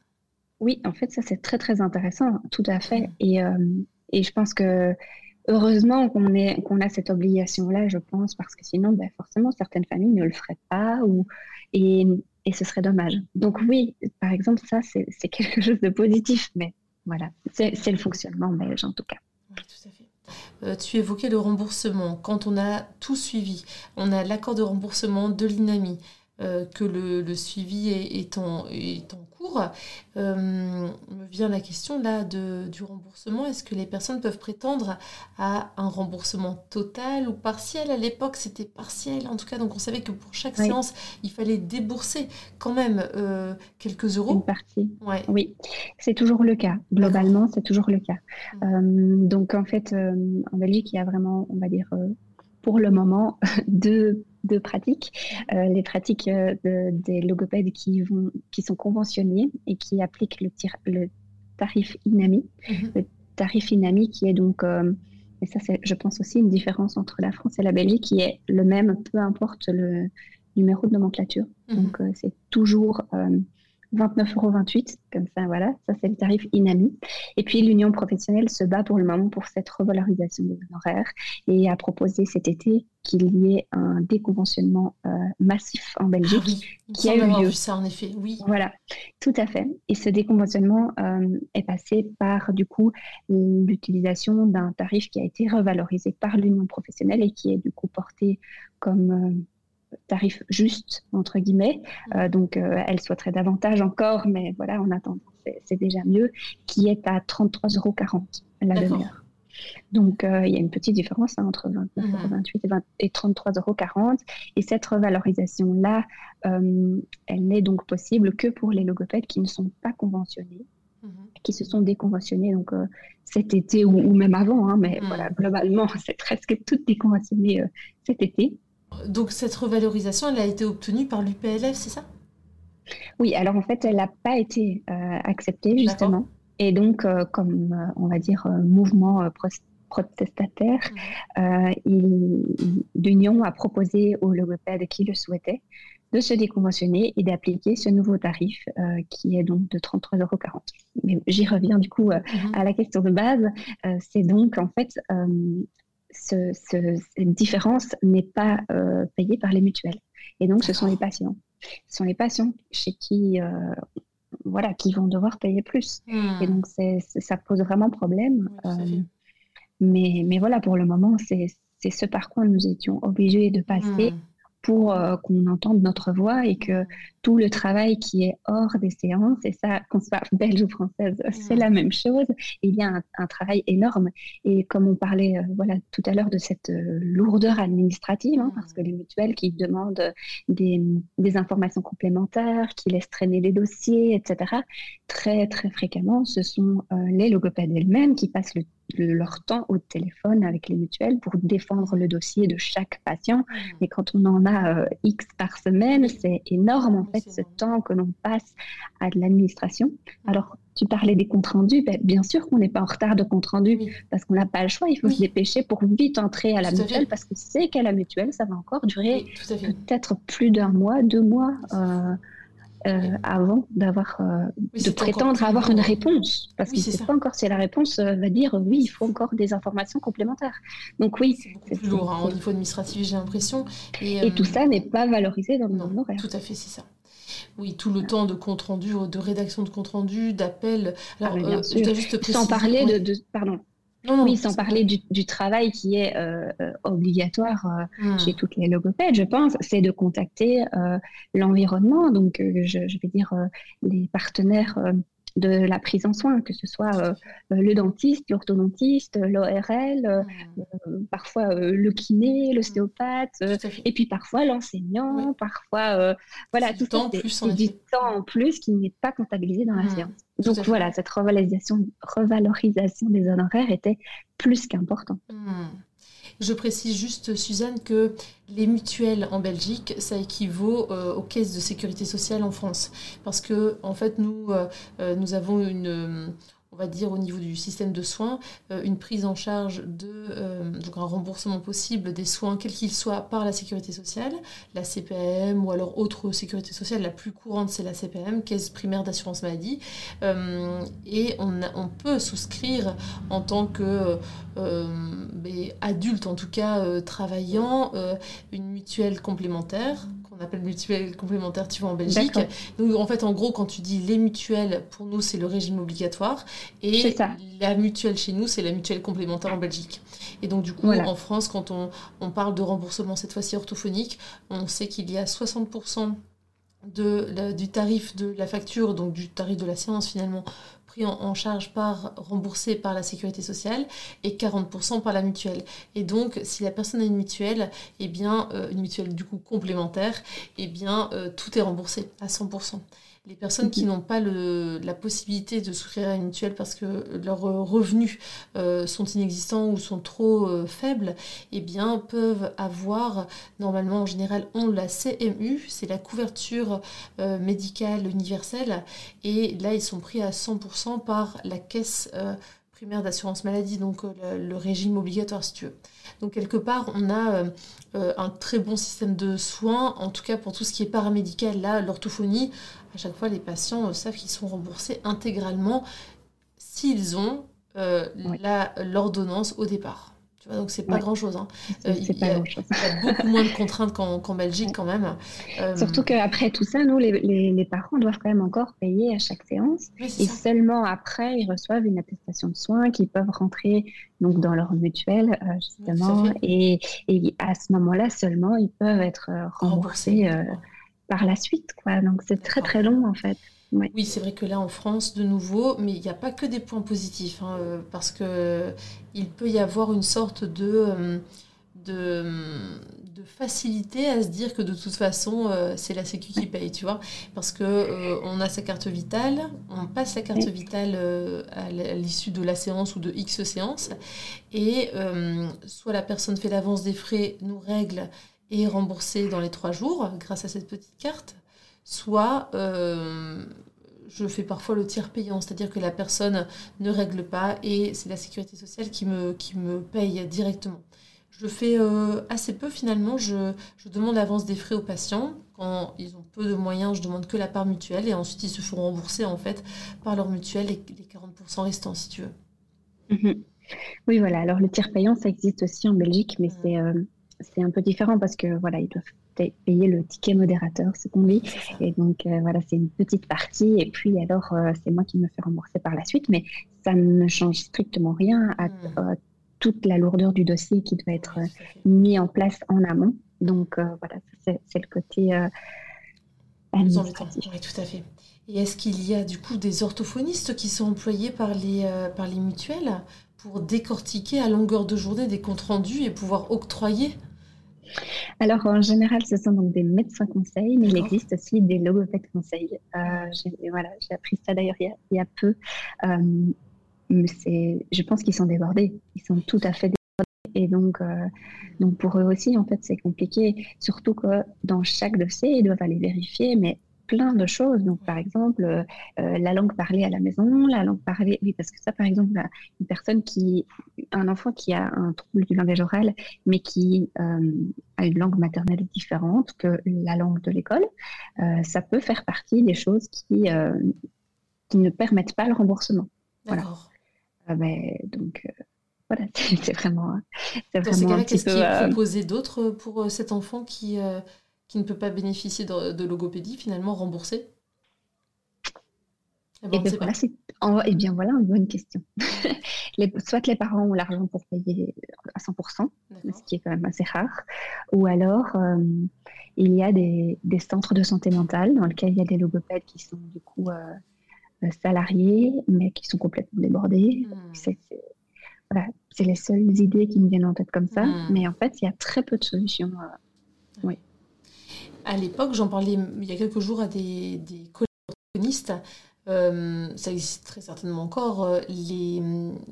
Oui, en fait, ça c'est très très intéressant, tout à fait. Et, et je pense que heureusement qu'on qu'on a cette obligation-là, je pense, parce que sinon, ben, forcément, certaines familles ne le feraient pas ou, et, et ce serait dommage. Donc oui, par exemple, ça c'est quelque chose de positif, mais voilà, c'est le fonctionnement belge en tout cas. Euh, tu évoquais le remboursement. Quand on a tout suivi, on a l'accord de remboursement de l'INAMI, euh, que le, le suivi est, est en, est en cours, euh, me vient la question là de, du remboursement. Est-ce que les personnes peuvent prétendre à un remboursement total ou partiel? À l'époque, c'était partiel en tout cas, donc on savait que pour chaque Oui. séance, il fallait débourser quand même euh, quelques Une euros. partie. Ouais. Oui, c'est toujours le cas. Globalement, c'est toujours le cas. Mhm. Euh, donc en fait, en Belgique, il y a vraiment, on va dire, pour le moment, (laughs) deux, deux pratiques. Euh, les pratiques euh, de- des logopèdes qui, vont, qui sont conventionnées et qui appliquent le, tir- le tarif INAMI. Mhm. Le tarif INAMI qui est donc, euh, et ça c'est, je pense aussi, une différence entre la France et la Belgique qui est le même, peu importe le numéro de nomenclature. Mhm. Donc, euh, c'est toujours 29,28 euros. Comme ça, voilà. Ça, c'est le tarif INAMI. Et puis, l'Union professionnelle se bat pour le moment pour cette revalorisation des honoraires et a proposé cet été qu'il y ait un déconventionnement euh, massif en Ah Belgique. oui, qui a eu lieu. vu ça en effet, oui. Voilà, tout à fait. Et ce déconventionnement euh, est passé par, du coup, l'utilisation d'un tarif qui a été revalorisé par l'Union professionnelle et qui est, du coup, porté comme euh, tarif juste, entre guillemets. Euh, donc, euh, elle souhaiterait davantage encore, mais voilà, en attendant, c'est- déjà mieux, qui est à 33,40 euros la demi-heure. Donc, euh, il y a une petite différence hein, entre 29,28 Mhm. euros et, 20 et 33,40 euros. Et cette revalorisation-là, elle n'est donc possible que pour les logopèdes qui ne sont pas conventionnés, Mhm. qui se sont déconventionnés donc, euh, cet été ou, ou même avant. hein, mais Mhm. voilà, globalement, (laughs) c'est presque toutes déconventionnées euh, cet été. Donc cette revalorisation, elle a été obtenue par l'UPLF, c'est ça? Oui, alors en fait, elle n'a pas été euh, acceptée, justement. Et donc, euh, comme, euh, on va dire, mouvement protestataire, l'Union a proposé aux logopèdes qui le souhaitaient de se déconventionner et d'appliquer ce nouveau tarif qui est donc de 33,40 euros. Mais j'y reviens du coup mm-hmm. à la question de base. c'est donc en fait ce, cette différence n'est pas payée par les mutuelles. Et donc, ce sont les patients. Ce sont les patients chez qui, euh, voilà, qui vont devoir payer plus. Et hmm. donc, ça pose vraiment problème. Euh, mais, mais voilà, pour le moment, c'est ce par quoi nous étions obligés de passer. Hmm pour euh, qu'on entende notre voix et que tout le travail qui est hors des séances, et ça, qu'on soit (laughs) belge ou française, c'est la même chose, il y a un, travail énorme. Et comme on parlait euh, voilà, tout à l'heure de cette euh, lourdeur administrative, hein, parce que les mutuelles qui demandent des, des, informations complémentaires, qui laissent traîner les dossiers, etc., très, très fréquemment, ce sont les logopèdes elles-mêmes qui passent le leur temps au téléphone avec les mutuelles pour défendre le dossier de chaque patient. Et mmh. quand on en a euh, X par semaine, c'est énorme en fait ce temps que l'on passe à de l'administration. Mmh. Alors, tu parlais des comptes rendus, ben, bien sûr qu'on n'est pas en retard de compte rendu parce qu'on n'a pas le choix, il faut se dépêcher pour vite entrer à la mutuelle parce que c'est qu'à la mutuelle, ça va encore durer peut-être plus d'un mois, deux mois. Euh, euh, avant d'avoir euh, de prétendre avoir une réponse. Parce qu'il ne sait pas encore si la réponse va dire oui il faut encore des informations complémentaires. Donc oui c'est beaucoup plus lourd hein, au niveau administratif j'ai l'impression. Et, tout ça n'est pas valorisé dans le horaire. tout à fait c'est ça oui, tout le temps de compte rendu, de rédaction de compte rendu, d'appel. Alors, ah, juste Sans parler de, de, pardon, oui, sans parler du, travail qui est euh, euh, obligatoire euh, hmm. chez toutes les logopèdes, je pense, c'est de contacter l'environnement, donc je, vais dire les partenaires de la prise en soin, que ce soit euh, euh, le dentiste, l'orthodontiste, l'ORL, euh, mmh. parfois le kiné, l'ostéopathe, et puis parfois l'enseignant, parfois voilà tout temps du temps en plus qui n'est pas comptabilisé dans la mmh. séance. Donc voilà, cette revalorisation, revalorisation des honoraires était plus qu'importante. Je précise juste, Suzanne, que les mutuelles en Belgique, ça équivaut euh, aux caisses de sécurité sociale en France. Parce que, en fait, nous, euh, euh, nous avons une on va dire au niveau du système de soins, euh, une prise en charge de euh, donc un remboursement possible des soins quels qu'ils soient par la sécurité sociale, la CPM ou alors autre sécurité sociale. La plus courante c'est la CPM, caisse primaire d'assurance maladie, euh, et on, peut souscrire en tant que adulte en tout cas travaillant une mutuelle complémentaire qu'on appelle mutuelle complémentaire, tu vois, en Belgique. Donc, en fait, en gros, quand tu dis les mutuelles, pour nous, c'est le régime obligatoire. Et la mutuelle chez nous, c'est la mutuelle complémentaire en Belgique. Et donc, du coup, en France, quand on, on, parle de remboursement, cette fois-ci orthophonique, on sait qu'il y a 60% de, du tarif de la facture, donc du tarif de la séance finalement, en, charge par, remboursé par la sécurité sociale et 40% par la mutuelle. Et donc, si la personne a une mutuelle, eh bien, euh, une mutuelle du coup complémentaire, eh bien, euh, tout est remboursé à 100%. Les personnes qui n'ont pas le, la possibilité de souscrire à une mutuelle parce que leurs revenus euh, sont inexistants ou sont trop euh, faibles, eh bien, peuvent avoir, normalement en général, ont la CMU, c'est la couverture euh, médicale universelle, et là, ils sont pris à 100% par la caisse primaire d'assurance maladie, donc le, régime obligatoire si tu veux. Donc quelque part, on a un très bon système de soins, en tout cas pour tout ce qui est paramédical, là, l'orthophonie, à chaque fois, les patients euh, savent qu'ils sont remboursés intégralement s'ils ont euh, l'ordonnance au départ. Tu vois, donc c'est pas grand chose. Hein. Euh, il, y a, beaucoup moins de contraintes qu'en Belgique quand même. Surtout qu'après tout ça, nous, les, les, parents doivent quand même encore payer à chaque séance. et seulement après, ils reçoivent une attestation de soins qui peuvent rentrer donc dans leur mutuelle, justement. Et, et, à ce moment-là seulement, ils peuvent être remboursés par la suite. Quoi. Donc c'est très très long en fait. Oui, c'est vrai que là en France, de nouveau, mais il n'y a pas que des points positifs, hein, euh, parce que il peut y avoir une sorte de, euh, de, de, facilité à se dire que de toute façon, euh, c'est la Sécu qui paye, tu vois, parce que on a sa carte vitale, on passe la carte vitale à l'issue de la séance ou de X séance, et soit la personne fait l'avance des frais, nous règle et remboursé dans les trois jours grâce à cette petite carte, soit euh, je fais parfois le tiers payant, c'est-à-dire que la personne ne règle pas et c'est la sécurité sociale qui me, qui me paye directement. Je fais euh, assez peu finalement, je, je demande l'avance des frais aux patients quand ils ont peu de moyens, je demande que la part mutuelle et ensuite ils se font rembourser en fait par leur mutuelle les, les 40% restants si tu veux. Mhm. Oui, voilà. Alors le tiers payant, ça existe aussi en Belgique, mais c'est euh, c'est un peu différent parce que voilà, ils doivent payer le ticket modérateur, ce qu'on dit. Et donc euh, voilà, c'est une petite partie. Et puis alors, euh, c'est moi qui me fais rembourser par la suite, mais ça ne change strictement rien à hmm. toute la lourdeur du dossier qui doit être mis en place en amont. Donc voilà, c'est le côté administratif. Oui, tout à fait. Et est-ce qu'il y a du coup des orthophonistes qui sont employés par les, par les mutuelles pour décortiquer à longueur de journée des comptes rendus et pouvoir octroyer alors, en général, ce sont donc des médecins conseils, mais il existe aussi des logopèdes conseils. Euh, j'ai, voilà, j'ai appris ça d'ailleurs il, y a peu. Euh, mais c'est, je pense qu'ils sont débordés. Ils sont tout à fait débordés. Et donc, euh, donc pour eux aussi, en fait, c'est compliqué. Surtout que dans chaque dossier, ils doivent aller vérifier, mais plein de choses. Donc, par exemple, euh, euh, la langue parlée à la maison, la langue parlée, oui, parce que ça, par exemple, bah, une personne qui, un enfant qui a un trouble du langage oral, mais qui euh, a une langue maternelle différente que la langue de l'école, ça peut faire partie des choses qui, qui ne permettent pas le remboursement. Voilà. Ben, donc, voilà, (laughs) c'est vraiment. Dans ces cas-là, qu'est-ce qui est proposé d'autre pour cet enfant qui qui ne peut pas bénéficier de, logopédie, finalement remboursé eh, bien, voilà, eh bien, voilà une bonne question. (laughs) les, soit les parents ont l'argent pour payer à 100%, ce qui est quand même assez rare, ou alors euh, il y a des, centres de santé mentale dans lesquels il y a des logopèdes qui sont du coup euh, euh, salariés, mais qui sont complètement débordés. Hmm. C'est voilà, les seules idées qui me viennent en tête comme ça, hmm. mais en fait, il y a très peu de solutions. oui à l'époque, j'en parlais il y a quelques jours à des, des collègues euh, ça existe très certainement encore, euh, les,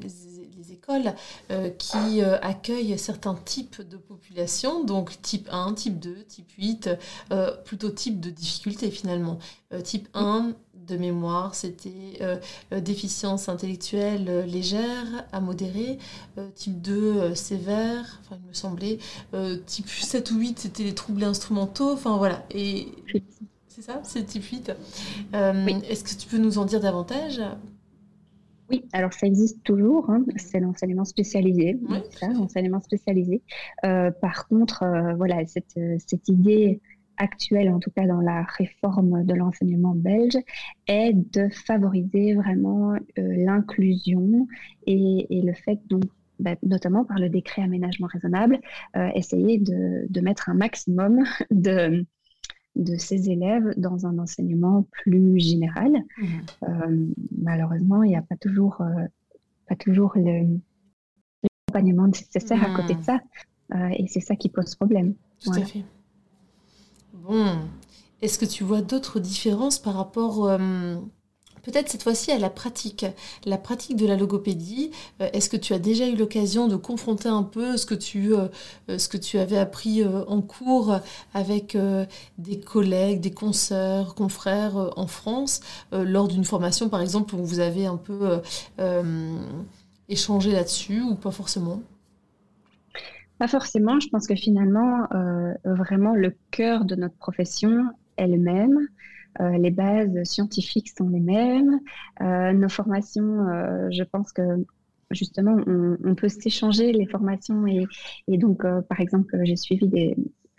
les, écoles euh, qui accueillent certains types de population, donc type 1, type 2, type 8, plutôt type de difficulté finalement. type 1, de mémoire, c'était euh, euh, déficience intellectuelle euh, légère à modérée, type 2 sévère, enfin il me semblait, type 7 ou 8 c'était les troubles instrumentaux, enfin voilà. Et c'est ça, c'est type 8. Est-ce que tu peux nous en dire davantage? Oui, alors ça existe toujours, hein. c'est l'enseignement spécialisé, ça, l'enseignement spécialisé. par contre, voilà, cette, cette idée actuelle, en tout cas dans la réforme de l'enseignement belge, est de favoriser vraiment euh, l'inclusion et, le fait, donc, bah, notamment par le décret aménagement raisonnable, euh, essayer de, de, mettre un maximum (laughs) de, de ces élèves dans un enseignement plus général. Mmh. Euh, malheureusement, il n'y a pas toujours, pas toujours l'accompagnement nécessaire à côté de mmh. ça. et c'est ça qui pose problème. Tout à fait. Est-ce que tu vois d'autres différences par rapport, euh, peut-être cette fois-ci, à la pratique La pratique de la logopédie, euh, est-ce que tu as déjà eu l'occasion de confronter un peu ce que tu, euh, ce que tu avais appris en cours avec des collègues, des consoeurs, confrères en France, lors d'une formation, par exemple, où vous avez un peu échangé là-dessus ou pas forcément? Pas forcément. Je pense que finalement, euh, vraiment, le cœur de notre profession est le même. Euh, les bases scientifiques sont les mêmes. Euh, nos formations, je pense que justement, on, peut s'échanger les formations. Et, et donc, par exemple, j'ai suivi des,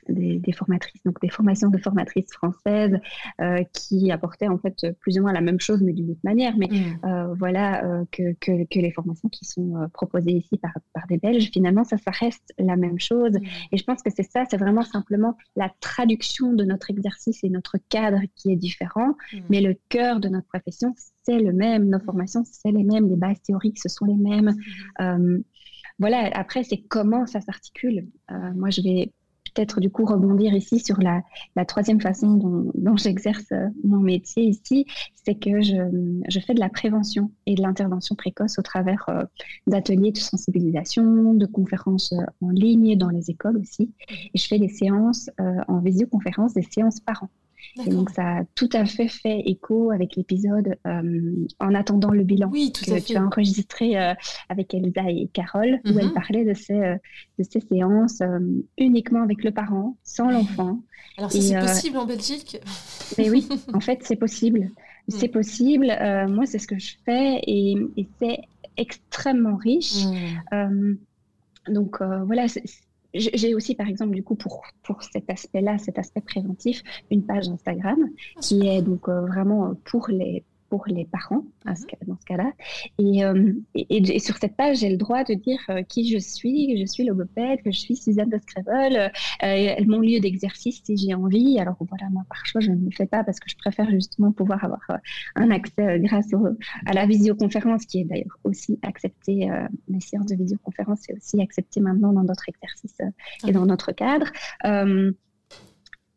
des, formatrices, donc des formations de formatrices françaises euh, qui apportaient en fait plus ou moins la même chose, mais d'une autre manière. Mais mm. euh, voilà euh, que, que, que, les formations qui sont proposées ici par, par des Belges, finalement, ça, ça reste la même chose. Mm. Et je pense que c'est ça, c'est vraiment simplement la traduction de notre exercice et notre cadre qui est différent, mm. mais le cœur de notre profession, c'est le même. Nos formations, c'est les mêmes. Les bases théoriques, ce sont les mêmes. voilà, après, c'est comment ça s'articule. moi, je vais peut-être du coup rebondir ici sur la, troisième façon dont, j'exerce euh, mon métier ici, c'est que je, fais de la prévention et de l'intervention précoce au travers euh, d'ateliers de sensibilisation, de conférences euh, en ligne dans les écoles aussi. Et je fais des séances en visioconférence, des séances par an. Et donc, ça a tout à fait fait écho avec l'épisode En attendant le bilan oui, tout que tu as enregistré avec Elsa et Carole, où elle mhm. parlait de ces, de ces séances uniquement avec le parent, sans l'enfant. Alors, ça, c'est possible en Belgique? Mais oui, (laughs) en fait, c'est possible. C'est possible. moi, c'est ce que je fais et, et c'est extrêmement riche. Mm. donc, voilà, j'ai aussi, par exemple, du coup, pour, cet aspect-là, cet aspect préventif, une page Instagram qui est donc euh, vraiment pour les, pour les parents mhm. dans ce cas-là. Euh, et, et, sur cette page, j'ai le droit de dire euh, qui je suis, que je suis logopède, que je suis Suzanne de Scrabble, euh, mon lieu d'exercice si j'ai envie. Alors voilà, moi par choix, je ne le fais pas parce que je préfère justement pouvoir avoir un accès grâce à la visioconférence qui est d'ailleurs aussi acceptée, les séances de visioconférence, c'est aussi accepté maintenant dans notre exercice et dans notre cadre.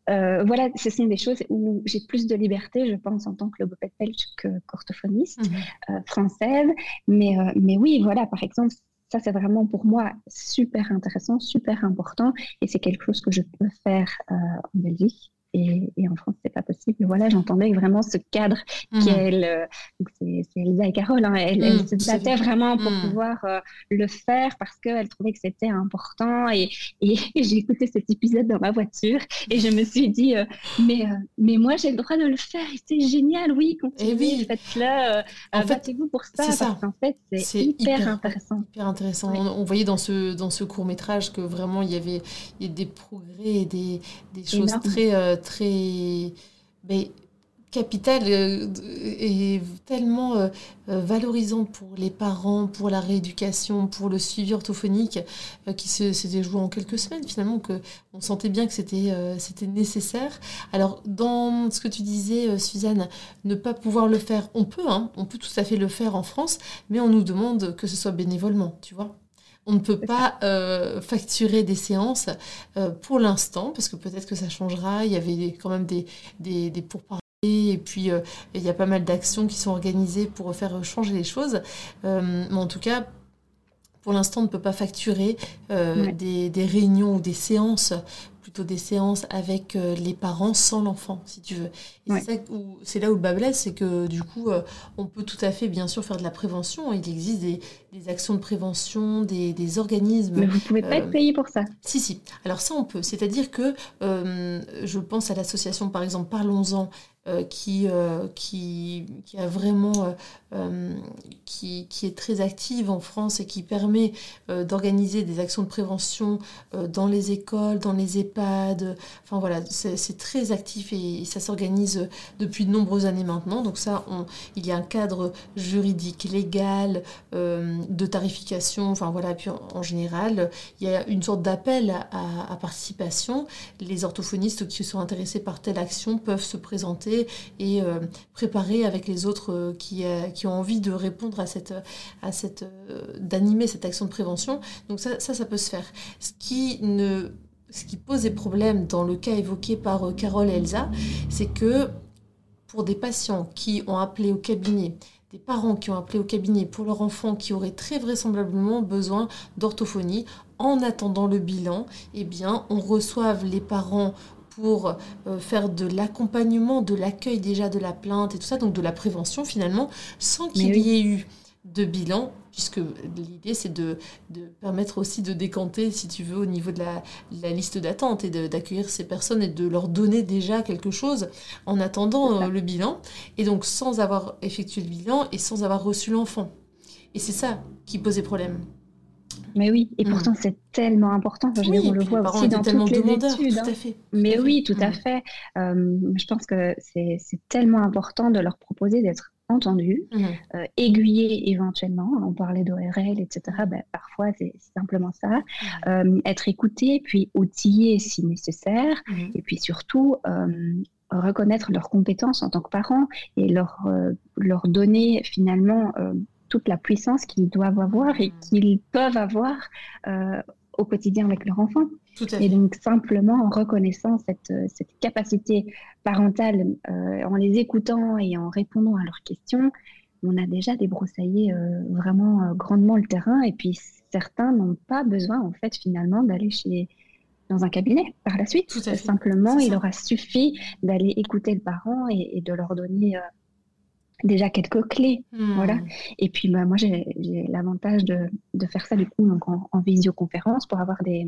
Euh, voilà, ce sont des choses où j'ai plus de liberté, je pense, en tant que logopède belge que qu'orthophoniste mhm. euh, française. Mais, euh, mais oui, voilà, par exemple, ça, c'est vraiment pour moi super intéressant, super important. Et c'est quelque chose que je peux faire en Belgique. Et, en France, c'est pas possible. Voilà, j'entendais vraiment ce cadre mmh. qu'elle, c'est Elisa et Carole, hein, elle, mmh, se battaient vraiment pour mmh. pouvoir euh, le faire parce qu'elle trouvait que c'était important. Et, (laughs) et j'ai écouté cet épisode dans ma voiture et je me suis dit, euh, mais, euh, mais moi, j'ai le droit de le faire. C'est génial, oui, continuez, oui. faites-le, battez-vous pour ça. C'est ça. En fait, c'est hyper, intéressant. Hyper intéressant. On, voyait dans ce, dans ce court métrage que vraiment il y avait, il y des progrès et des, des choses très très mais, capitale euh, et tellement euh, euh, valorisant pour les parents, pour la rééducation, pour le suivi orthophonique, qui s'est déjoué en quelques semaines finalement, que on sentait bien que c'était c'était nécessaire. Alors dans ce que tu disais, Suzanne, ne pas pouvoir le faire, on peut, hein, on peut tout à fait le faire en France, mais on nous demande que ce soit bénévolement, tu vois. On ne peut pas euh, facturer des séances euh, pour l'instant, parce que peut-être que ça changera. Il y avait quand même des, des, des pourparlers. Et puis, euh, il y a pas mal d'actions qui sont organisées pour faire changer les choses. mais en tout cas, pour l'instant, on ne peut pas facturer des, des, réunions ou des séances plutôt des séances avec euh, les parents sans l'enfant, si tu veux. c'est là où le bas blesse, c'est que du coup, euh, on peut tout à fait, bien sûr, faire de la prévention. Il existe des, actions de prévention, des, organismes. Mais vous ne pouvez pas être euh, payé pour ça. Si, si. Alors ça, on peut. C'est-à-dire que je pense à l'association, par exemple, Parlons-en, qui, qui, qui, a vraiment qui, qui, est très active en France et qui permet d'organiser des actions de prévention dans les écoles, dans les EHPAD. Enfin voilà, c'est très actif et, ça s'organise depuis de nombreuses années maintenant. Donc ça, il y a un cadre juridique, légal, euh, de tarification. Enfin voilà, en, général, il y a une sorte d'appel à, participation. Les orthophonistes qui sont intéressés par telle action peuvent se présenter et euh, préparer avec les autres euh, qui, qui ont envie de répondre à cette, à cette d'animer cette action de prévention. Donc ça, ça, ça peut se faire. Ce qui ne ce qui posait problème dans le cas évoqué par euh, Carole et Elsa, c'est que pour des patients qui ont appelé au cabinet, des parents qui ont appelé au cabinet pour leur enfant qui aurait très vraisemblablement besoin d'orthophonie, en attendant le bilan, eh bien, on reçoive les parents pour euh, faire de l'accompagnement, de l'accueil déjà de la plainte et tout ça, donc de la prévention finalement, sans qu'il y ait eu de bilan, puisque l'idée c'est de, permettre aussi de décanter, si tu veux, au niveau de la, liste d'attente et d'accueillir ces personnes et de leur donner déjà quelque chose en attendant euh, le bilan, et donc sans avoir effectué le bilan et sans avoir reçu l'enfant. Et c'est ça qui posait problème. Mais oui, et mm. pourtant c'est tellement important. on le voit aussi dans toutes les études. Tout à hein. Mais oui, tout à mm. fait. Euh, je pense que c'est tellement important de leur proposer d'être entendu, mmh. euh, aiguiller éventuellement. On parlait d'ORL, etc. Ben, parfois, c'est simplement ça. Mmh. Euh, être écouté, puis outillé si nécessaire. Et puis surtout, reconnaître leurs compétences en tant que parents et leur, leur donner finalement toute la puissance qu'ils doivent avoir et qu'ils peuvent avoir au quotidien avec leur enfant. Et donc simplement en reconnaissant cette, cette capacité parentale, euh, en les écoutant et en répondant à leurs questions, on a déjà débroussaillé euh, vraiment euh, grandement le terrain. Et puis certains n'ont pas besoin en fait finalement d'aller chez dans un cabinet par la suite. Tout à fait. Simplement, il aura suffi d'aller écouter le parent et, et de leur donner euh, déjà quelques clés. Hmm. Voilà. Et puis, bah, moi, j'ai l'avantage de, de faire ça du coup donc en, en visioconférence pour avoir des,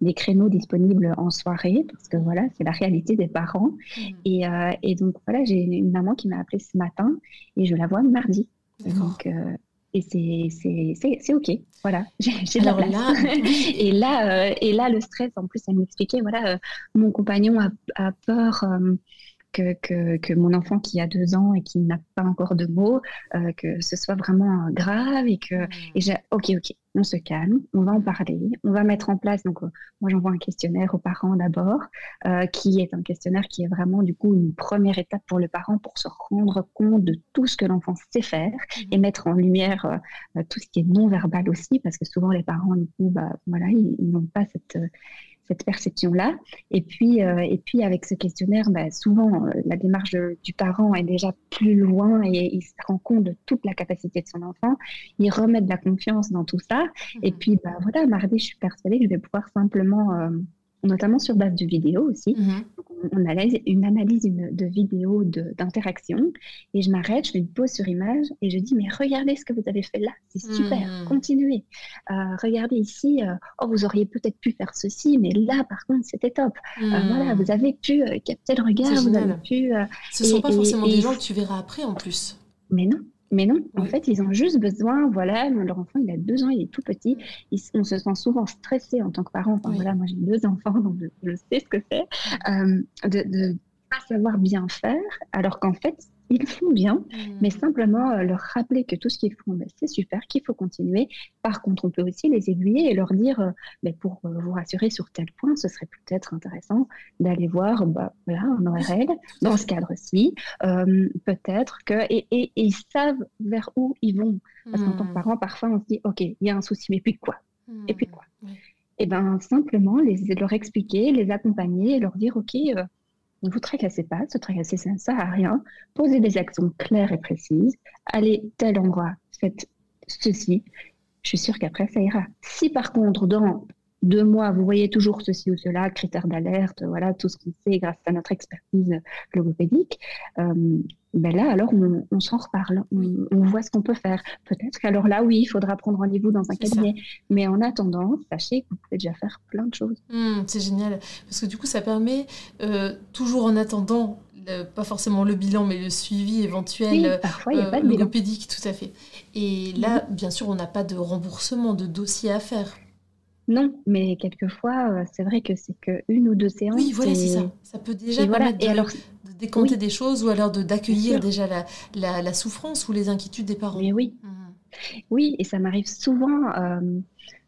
des créneaux disponibles en soirée, parce que voilà, c'est la réalité des parents. Hmm. Et, euh, et donc, voilà, j'ai une maman qui m'a appelé ce matin et je la vois mardi. Donc, euh, et c'est- OK. Voilà, (laughs) j'ai de la place. (laughs) là, Et là, euh, et là, le stress, en plus, elle m'expliquait, voilà, euh, mon compagnon a, a peur euh, que, que, que mon enfant qui a deux ans et qui n'a pas encore de mots, euh, que ce soit vraiment grave et que, et j'ai, ok, ok, on se calme, on va en parler, on va mettre en place, donc euh, moi j'envoie un questionnaire aux parents d'abord, euh, qui est un questionnaire qui est vraiment du coup une première étape pour le parent pour se rendre compte de tout ce que l'enfant sait faire et mettre en lumière tout ce qui est non verbal aussi, parce que souvent les parents du coup, bah voilà, ils, ils n'ont pas cette cette perception-là. Et puis, euh, et puis avec ce questionnaire, bah, souvent euh, la démarche de- du parent est déjà plus loin et il se rend compte de toute la capacité de son enfant. Il remet de la confiance dans tout ça. Et Mhm. puis, bah, voilà, mardi, je suis persuadée que je vais pouvoir simplement, euh, notamment sur base de vidéos aussi, Mhm. donc, on, analyse une analyse une- de vidéos d'interaction et je m'arrête, je fais une pause sur image et je dis mais regardez ce que vous avez fait là, c'est super, Mhm. continuez. Euh, regardez ici, euh, oh vous auriez peut-être pu faire ceci, mais là par contre c'était top. Euh, Hmm. voilà, vous avez pu capter le regard, vous avez pu, Ce ne sont pas et- forcément et- des gens que tu verras après en plus. mais non. Mais non, en Oui. fait, ils ont juste besoin, voilà, leur enfant, il a deux ans, il est tout petit, Ils- on se sent souvent stressé en tant que parent. Enfin, Oui. voilà, moi j'ai deux enfants, donc je, je sais ce que c'est, euh, de ne pas savoir bien faire, alors qu'en fait, ils font bien, mais Hmm. simplement euh, leur rappeler que tout ce qu'ils font, ben, c'est super, qu'il faut continuer. Par contre, on peut aussi les aiguiller et leur dire, euh, ben, pour euh, vous rassurer sur tel point, ce serait peut-être intéressant d'aller voir bah, voilà, un ORL dans ce cadre-ci. Euh, peut-être que... Et, et- et ils savent vers où ils vont. Parce qu'en tant que Hmm. parent, parfois, on se dit, OK, il y a un souci, mais puis quoi? Et puis Hmm. quoi. Et bien, simplement, les, leur expliquer, les accompagner et leur dire, OK, euh, ne vous tracassez pas, se tracasser, ça ne sert à rien. Posez des actions claires et précises. Allez tel endroit, faites ceci. Je suis sûre qu'après, ça ira. Si par contre, dans deux mois, vous voyez toujours ceci ou cela, critères d'alerte, voilà, tout ce qu'on sait grâce à notre expertise logopédique, euh, ben là, alors on, on s'en reparle, on, on voit ce qu'on peut faire. Peut-être qu'alors là, oui, il faudra prendre rendez-vous dans un ça. cabinet. Mais en attendant, sachez que vous pouvez déjà faire plein de choses. Hmm, c'est génial. Parce que du coup, ça permet, euh, toujours en attendant, le- pas forcément le bilan, mais le suivi éventuel. Oui, euh, parfois, il n'y a euh, pas de bilan. logopédique, tout à fait. Et là, bien sûr, on n'a pas de remboursement de dossier à faire. Non, mais quelquefois, euh, c'est vrai que c'est qu'une ou deux séances. Oui, voilà, c'est ça. Ça peut déjà Et voilà. permettre Et de, alors, de oui. des choses ou alors d'accueillir déjà la, la, la souffrance ou les inquiétudes des parents. mais oui, Mhm. oui, et ça m'arrive souvent. euh,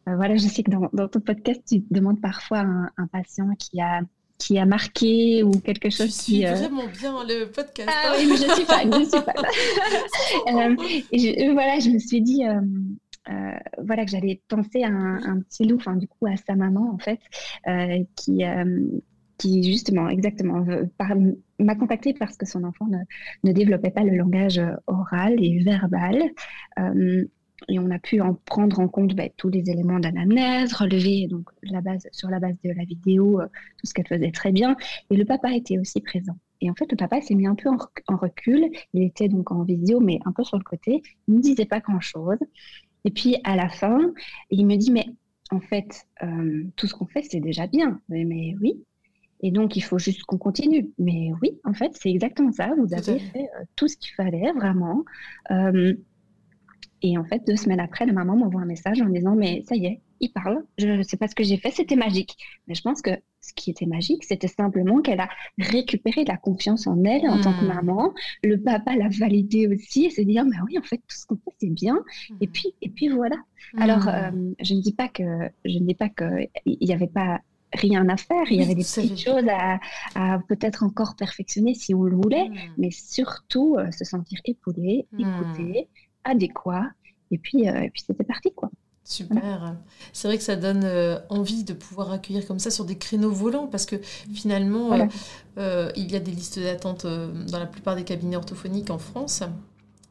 euh, voilà, je sais que dans, dans ton podcast, tu demandes parfois un, un patient qui a qui a marqué ou quelque chose suis qui. euh, vraiment bien le podcast. Ah hein. oui, mais je suis fan, je suis fan. (laughs) Euh, je- voilà, je me suis dit, euh, euh, voilà, que j'allais penser à un, petit loup, enfin, du coup, à sa maman, en fait, euh, qui, euh, qui, justement, exactement, m'a contacté parce que son enfant ne, ne développait pas le langage oral et verbal. Et on a pu en prendre en compte bah, tous les éléments d'anamnèse, relever donc la base, sur la base de la vidéo tout ce qu'elle faisait très bien. Et le papa était aussi présent. Et en fait, le papa s'est mis un peu en recul. Il était donc en visio, mais un peu sur le côté. Il ne disait pas grand-chose. Et puis, à la fin, il me dit, mais en fait, euh, tout ce qu'on fait, c'est déjà bien. Mais, mais oui. Et donc, il faut juste qu'on continue. Mais oui, en fait, c'est exactement ça. Vous avez fait. fait euh, tout ce qu'il fallait, vraiment. Euh, et en fait, deux semaines après, la maman m'envoie un message en disant, mais ça y est, il parle. Je ne sais pas ce que j'ai fait, c'était magique. Mais je pense que ce qui était magique, c'était simplement qu'elle a récupéré la confiance en elle en tant que Hmm. maman. Le papa l'a validé aussi et se dire, mais oui, en fait, tout ce qu'on fait, c'est bien. Et puis, et puis voilà. Alors, Mhm. euh, je ne dis pas que, je ne dis pas que il n'y avait pas rien à faire. Il y avait des petites choses à, à peut-être encore perfectionner si on le voulait, mais surtout euh, se sentir épaulé, Hmm. écouté, adéquat. Et puis, euh, et puis c'était parti, quoi. Super. C'est vrai que ça donne euh, envie de pouvoir accueillir comme ça sur des créneaux volants parce que finalement, Voilà. euh, euh, il y a des listes d'attente dans la plupart des cabinets orthophoniques en France,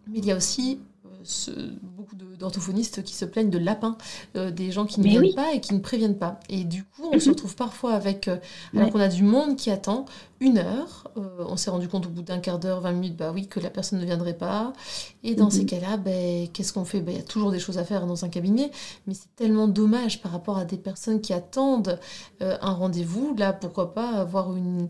mais il y a aussi ce- beaucoup d'orthophonistes qui se plaignent de lapins, des gens qui ne viennent pas et qui ne préviennent pas. Et du coup, on se mhm. retrouve parfois avec, alors qu'on a du monde qui attend une heure, on s'est rendu compte au bout d'un quart d'heure, 20 minutes, bah oui, que la personne ne viendrait pas. Et dans ces mhm. cas-là, ben, qu'est-ce qu'on fait? Ben, Il y a toujours des choses à faire dans un cabinet, mais c'est tellement dommage par rapport à des personnes qui attendent un rendez-vous. Là, pourquoi pas avoir une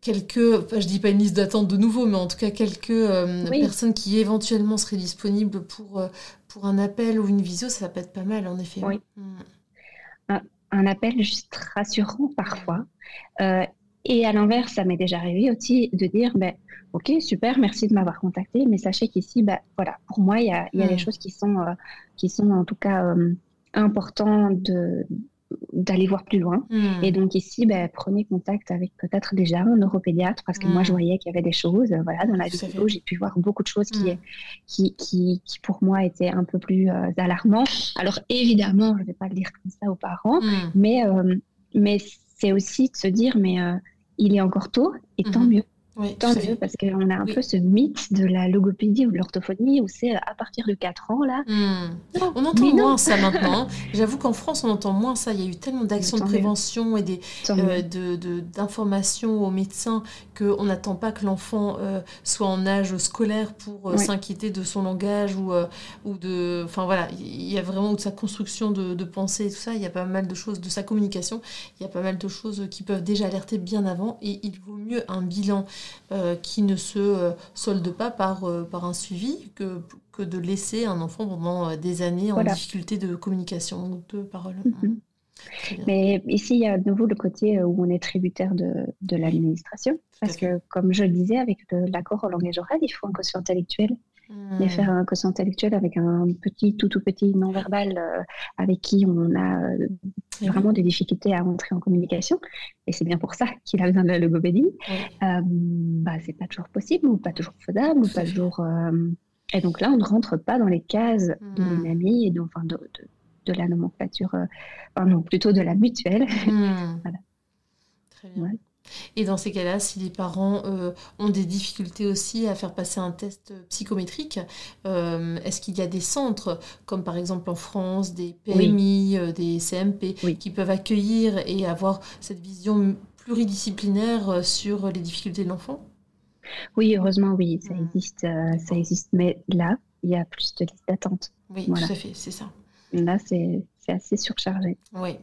quelques, je dis pas une liste d'attente de nouveau, mais en tout cas quelques euh, personnes qui éventuellement seraient disponibles pour, euh, pour un appel ou une visio, ça peut être pas mal en effet. Oui. Mm. Un, appel juste rassurant parfois. Euh, et à l'inverse, ça m'est déjà arrivé aussi de dire, ben, ok, super, merci de m'avoir contacté, mais sachez qu'ici, ben, voilà, pour moi, il y a, y a des mm. choses qui sont, qui sont en tout cas importantes de d'aller voir plus loin. Hmm. Et donc ici, ben, prenez contact avec peut-être déjà un neuropédiatre parce que moi, je hmm. voyais qu'il y avait des choses. Voilà, dans la vidéo, j'ai pu voir beaucoup de choses qui, hmm. qui, qui, qui, pour moi, étaient un peu plus euh, alarmantes. Alors évidemment, je ne vais pas le dire comme ça aux parents, mais, euh, mais c'est aussi de se dire, mais euh, il est encore tôt et tant mieux. Oui, Tant mieux, parce qu'on a un peu ce mythe de la logopédie ou de l'orthophonie où c'est à partir de 4 ans, là. Hmm. on entend moins ça (laughs) maintenant. Hein. J'avoue qu'en France, on entend moins ça. Il y a eu tellement d'actions de prévention et des, euh, de, d'informations aux médecins qu'on n'attend pas que l'enfant euh, soit en âge scolaire pour euh, s'inquiéter de son langage ou, ou de. Enfin voilà, il y a vraiment de sa construction de, de pensée et tout ça. Il y a pas mal de choses, de sa communication. Il y a pas mal de choses qui peuvent déjà alerter bien avant et il vaut mieux un bilan euh, qui ne se euh, solde pas par, euh, par un suivi que, que de laisser un enfant pendant des années en difficulté de communication, de parole. Mhm. Mais ici, il y a de nouveau le côté où on est tributaire de, de l'administration. Parce que, comme je le disais, avec l'accord au langage oral, il faut un quotient intellectuel et hmm. faire un quotient intellectuel avec un petit, tout tout petit non-verbal euh, avec qui on a euh, vraiment des difficultés à entrer en communication. Et c'est bien pour ça qu'il a besoin de la logopédie. Euh, bah, c'est pas toujours possible ou pas toujours faisable ou pas toujours. Et donc là, on ne rentre pas dans les cases de hmm. l'UNAMI et donc, enfin, de, de, la nomenclature, enfin non, plutôt de la mutuelle. Hmm. (laughs) voilà. Très bien. Et dans ces cas-là, si les parents euh, ont des difficultés aussi à faire passer un test psychométrique, euh, est-ce qu'il y a des centres, comme par exemple en France, des PMI, euh, des CMP, qui peuvent accueillir et avoir cette vision pluridisciplinaire sur les difficultés de l'enfant? Oui, heureusement, oui, ça hmm. existe, ça existe. Mais là, il y a plus de listes d'attente. Oui, tout à fait, c'est ça. Là, c'est assez surchargé. Oui,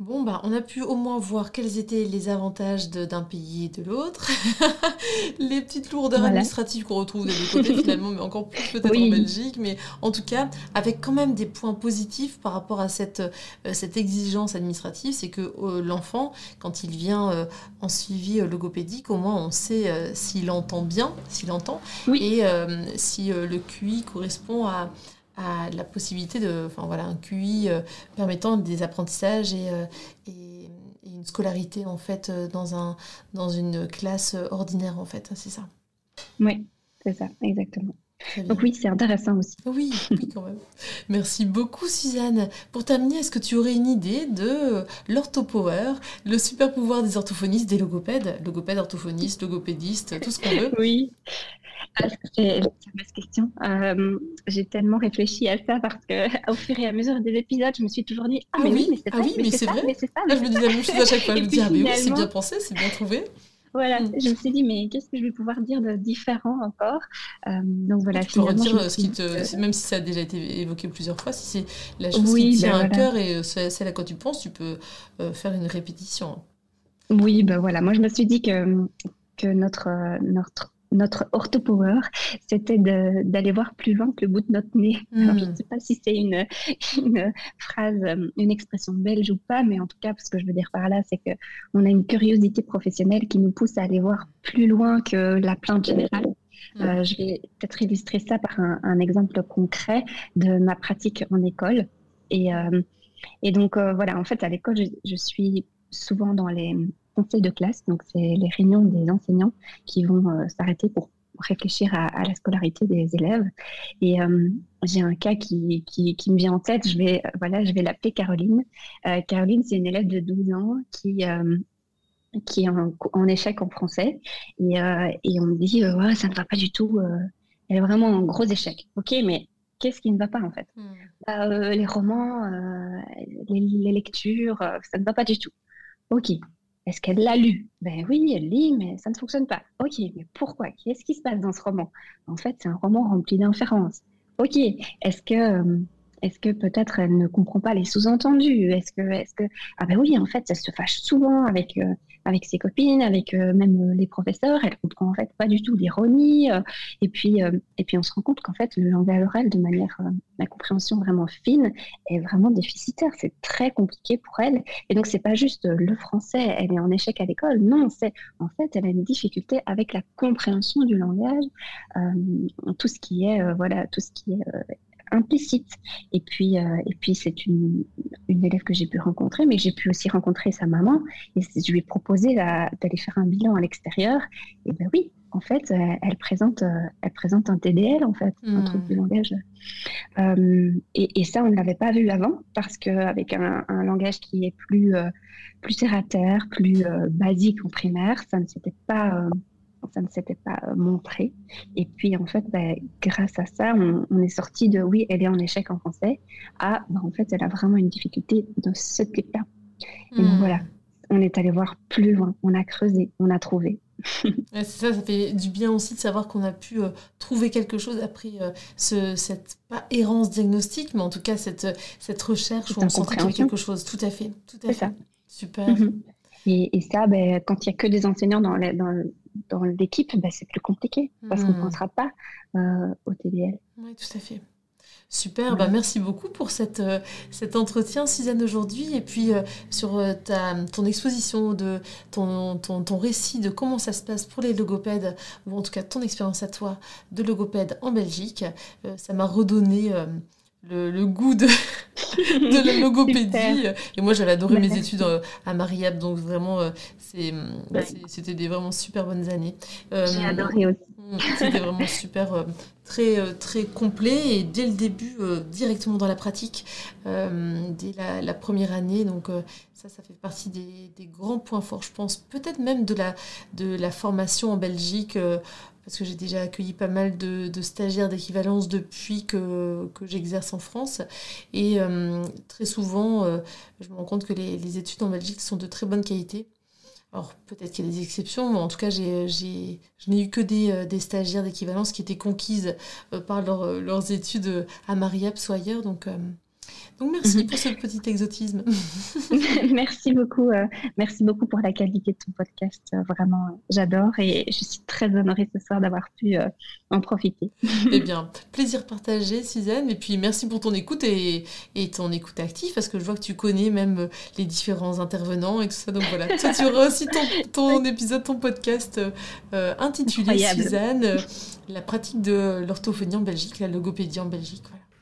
Bon, bah, on a pu au moins voir quels étaient les avantages d'un pays et de l'autre. (laughs) les petites lourdeurs administratives qu'on retrouve des deux côtés finalement, mais encore plus peut-être en Belgique. Mais en tout cas, avec quand même des points positifs par rapport à cette, euh, cette exigence administrative, c'est que euh, l'enfant, quand il vient euh, en suivi logopédique, au moins on sait s'il entend bien, s'il entend, et si le QI correspond à à la possibilité de, enfin voilà, un QI euh, permettant des apprentissages et, euh, et, une scolarité en fait euh, dans, un, dans une classe ordinaire en fait, c'est ça. Oui, c'est ça, exactement. Donc oui, c'est intéressant aussi. Oui, oui, quand même. Merci beaucoup Suzanne. Pour terminer, est-ce que tu aurais une idée de l'orthopower, le super pouvoir des orthophonistes, des logopèdes, logopèdes, orthophonistes, logopédistes, tout ce qu'on veut? Oui. Ah, c'est une question. Euh, j'ai tellement réfléchi à ça parce que (laughs) au fur et à mesure des épisodes, je me suis toujours dit ah, mais oui, mais c'est ah, oui, mais c'est vrai. Mais ça, je me dis la même chose à chaque fois. je me (laughs) dis ah mais oui, c'est bien pensé, c'est bien trouvé. Voilà, mm. je me suis dit, mais qu'est-ce que je vais pouvoir dire de différent encore? Euh, Donc voilà, tu peux redire ce qui te, même si ça a déjà été évoqué plusieurs fois, si c'est la chose qui te tient ben à cœur et euh, celle à quoi tu penses, tu peux faire une répétition. Oui, ben voilà, moi je me suis dit que, que notre, notre notre orthopower, c'était d'aller voir plus loin que le bout de notre nez. je ne hmm. sais pas si c'est une, une, phrase, euh, une expression belge ou pas, mais en tout cas, ce que je veux dire par là, c'est qu'on a une curiosité professionnelle qui nous pousse à aller voir plus loin que la plainte générale. Hmm. Euh, je vais peut-être illustrer ça par un, exemple concret de ma pratique en école. Et, euh, et donc, voilà, en fait, à l'école, je suis souvent dans les conseil de classe, donc c'est les réunions des enseignants qui vont euh, s'arrêter pour réfléchir à, la scolarité des élèves. Et euh, j'ai un cas qui, qui, qui, me vient en tête, je vais, voilà, je vais l'appeler Caroline. Euh, Caroline, c'est une élève de 12 ans qui, qui est en, échec en français. Et, et on me dit, ouais, ça ne va pas du tout, elle est vraiment en gros échec. Ok, mais qu'est-ce qui ne va pas en fait? Hmm. bah, Les romans, les, lectures, ça ne va pas du tout. Ok, est-ce qu'elle l'a lu? Ben oui, elle lit, mais ça ne fonctionne pas. Ok, mais pourquoi? Qu'est-ce qui se passe dans ce roman? En fait, c'est un roman rempli d'inférences. Ok, est-ce que est-ce que peut-être elle ne comprend pas les sous-entendus? Est-ce que, est-ce que, ah ben oui, en fait, elle se fâche souvent avec euh, avec ses copines, avec euh, même euh, les professeurs. Elle comprend en fait pas du tout l'ironie. et puis et puis on se rend compte qu'en fait le langage oral, de manière la compréhension vraiment fine, est vraiment déficitaire. C'est très compliqué pour elle. Et donc c'est pas juste le français, elle est en échec à l'école. Non, c'est en fait elle a une difficulté avec la compréhension du langage, tout ce qui est voilà tout ce qui est implicite. Et puis, euh, et puis c'est une, une, élève que j'ai pu rencontrer, mais j'ai pu aussi rencontrer sa maman. Et je lui ai proposé d'aller faire un bilan à l'extérieur. Et ben oui, en fait, euh, elle présente, euh, elle présente un TDL, en fait, un truc hmm. langage. et, et, ça, on ne l'avait pas vu avant, parce qu'avec un, un langage qui est plus, plus terre à terre, plus basique en primaire, ça ne s'était pas ça ne s'était pas euh, montré. Et puis, en fait, bah, grâce à ça, on, est sorti de oui, elle est en échec en français à bah, en fait, elle a vraiment une difficulté de ce type-là. Et donc, hmm. voilà, on est allé voir plus loin, on a creusé, on a trouvé. (laughs) c'est ça, ça fait du bien aussi de savoir qu'on a pu euh, trouver quelque chose après euh, ce, cette, pas errance diagnostique, mais en tout cas cette, cette recherche où on sentait qu'il y avait quelque chose. Tout à fait, tout à fait. Ça. Super. Mhm. Et, ça, ben, quand il n'y a que des enseignants dans, dans, dans l'équipe, ben, c'est plus compliqué parce qu'on ne hmm. pensera pas euh, au TDL. Oui, tout à fait. Super, bah merci beaucoup pour cette, euh, cet entretien, Suzanne, aujourd'hui. Et puis euh, sur ta, ton exposition, de ton, ton, ton, récit de comment ça se passe pour les logopèdes, ou en tout cas ton expérience à toi de logopède en Belgique. ça m'a redonné le, goût de, (laughs) de la (laughs) logopédie. Et moi, j'avais adoré mes études euh, à Mariab, donc vraiment, euh, c'était des vraiment super bonnes années. Euh, J'ai adoré aussi. Mm, c'était vraiment super, très, très complet et dès le début, directement dans la pratique, dès la, première année. Donc, ça, ça fait partie des, des, grands points forts, je pense, peut-être même de la, de la formation en Belgique parce que j'ai déjà accueilli pas mal de, stagiaires d'équivalence depuis que, j'exerce en France. Et euh, très souvent, euh, je me rends compte que les, études en Belgique sont de très bonne qualité. Alors peut-être qu'il y a des exceptions, mais en tout cas, je n'ai eu que des, euh, stagiaires d'équivalence qui étaient conquises par leurs études à Mariap ou ailleurs. Donc donc merci mhm. pour ce petit exotisme. (laughs) merci beaucoup, euh, merci beaucoup pour la qualité de ton podcast. Euh, vraiment, j'adore et je suis très honorée ce soir d'avoir pu euh, en profiter. (laughs) eh bien, plaisir partagé, Suzanne. Et puis merci pour ton écoute et, et, ton écoute active parce que je vois que tu connais même les différents intervenants et tout ça. Donc voilà, (laughs) toi, tu auras aussi ton, ton épisode, ton podcast intitulé Suzanne, la pratique de l'orthophonie en Belgique, la logopédie en Belgique.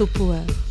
Orthopower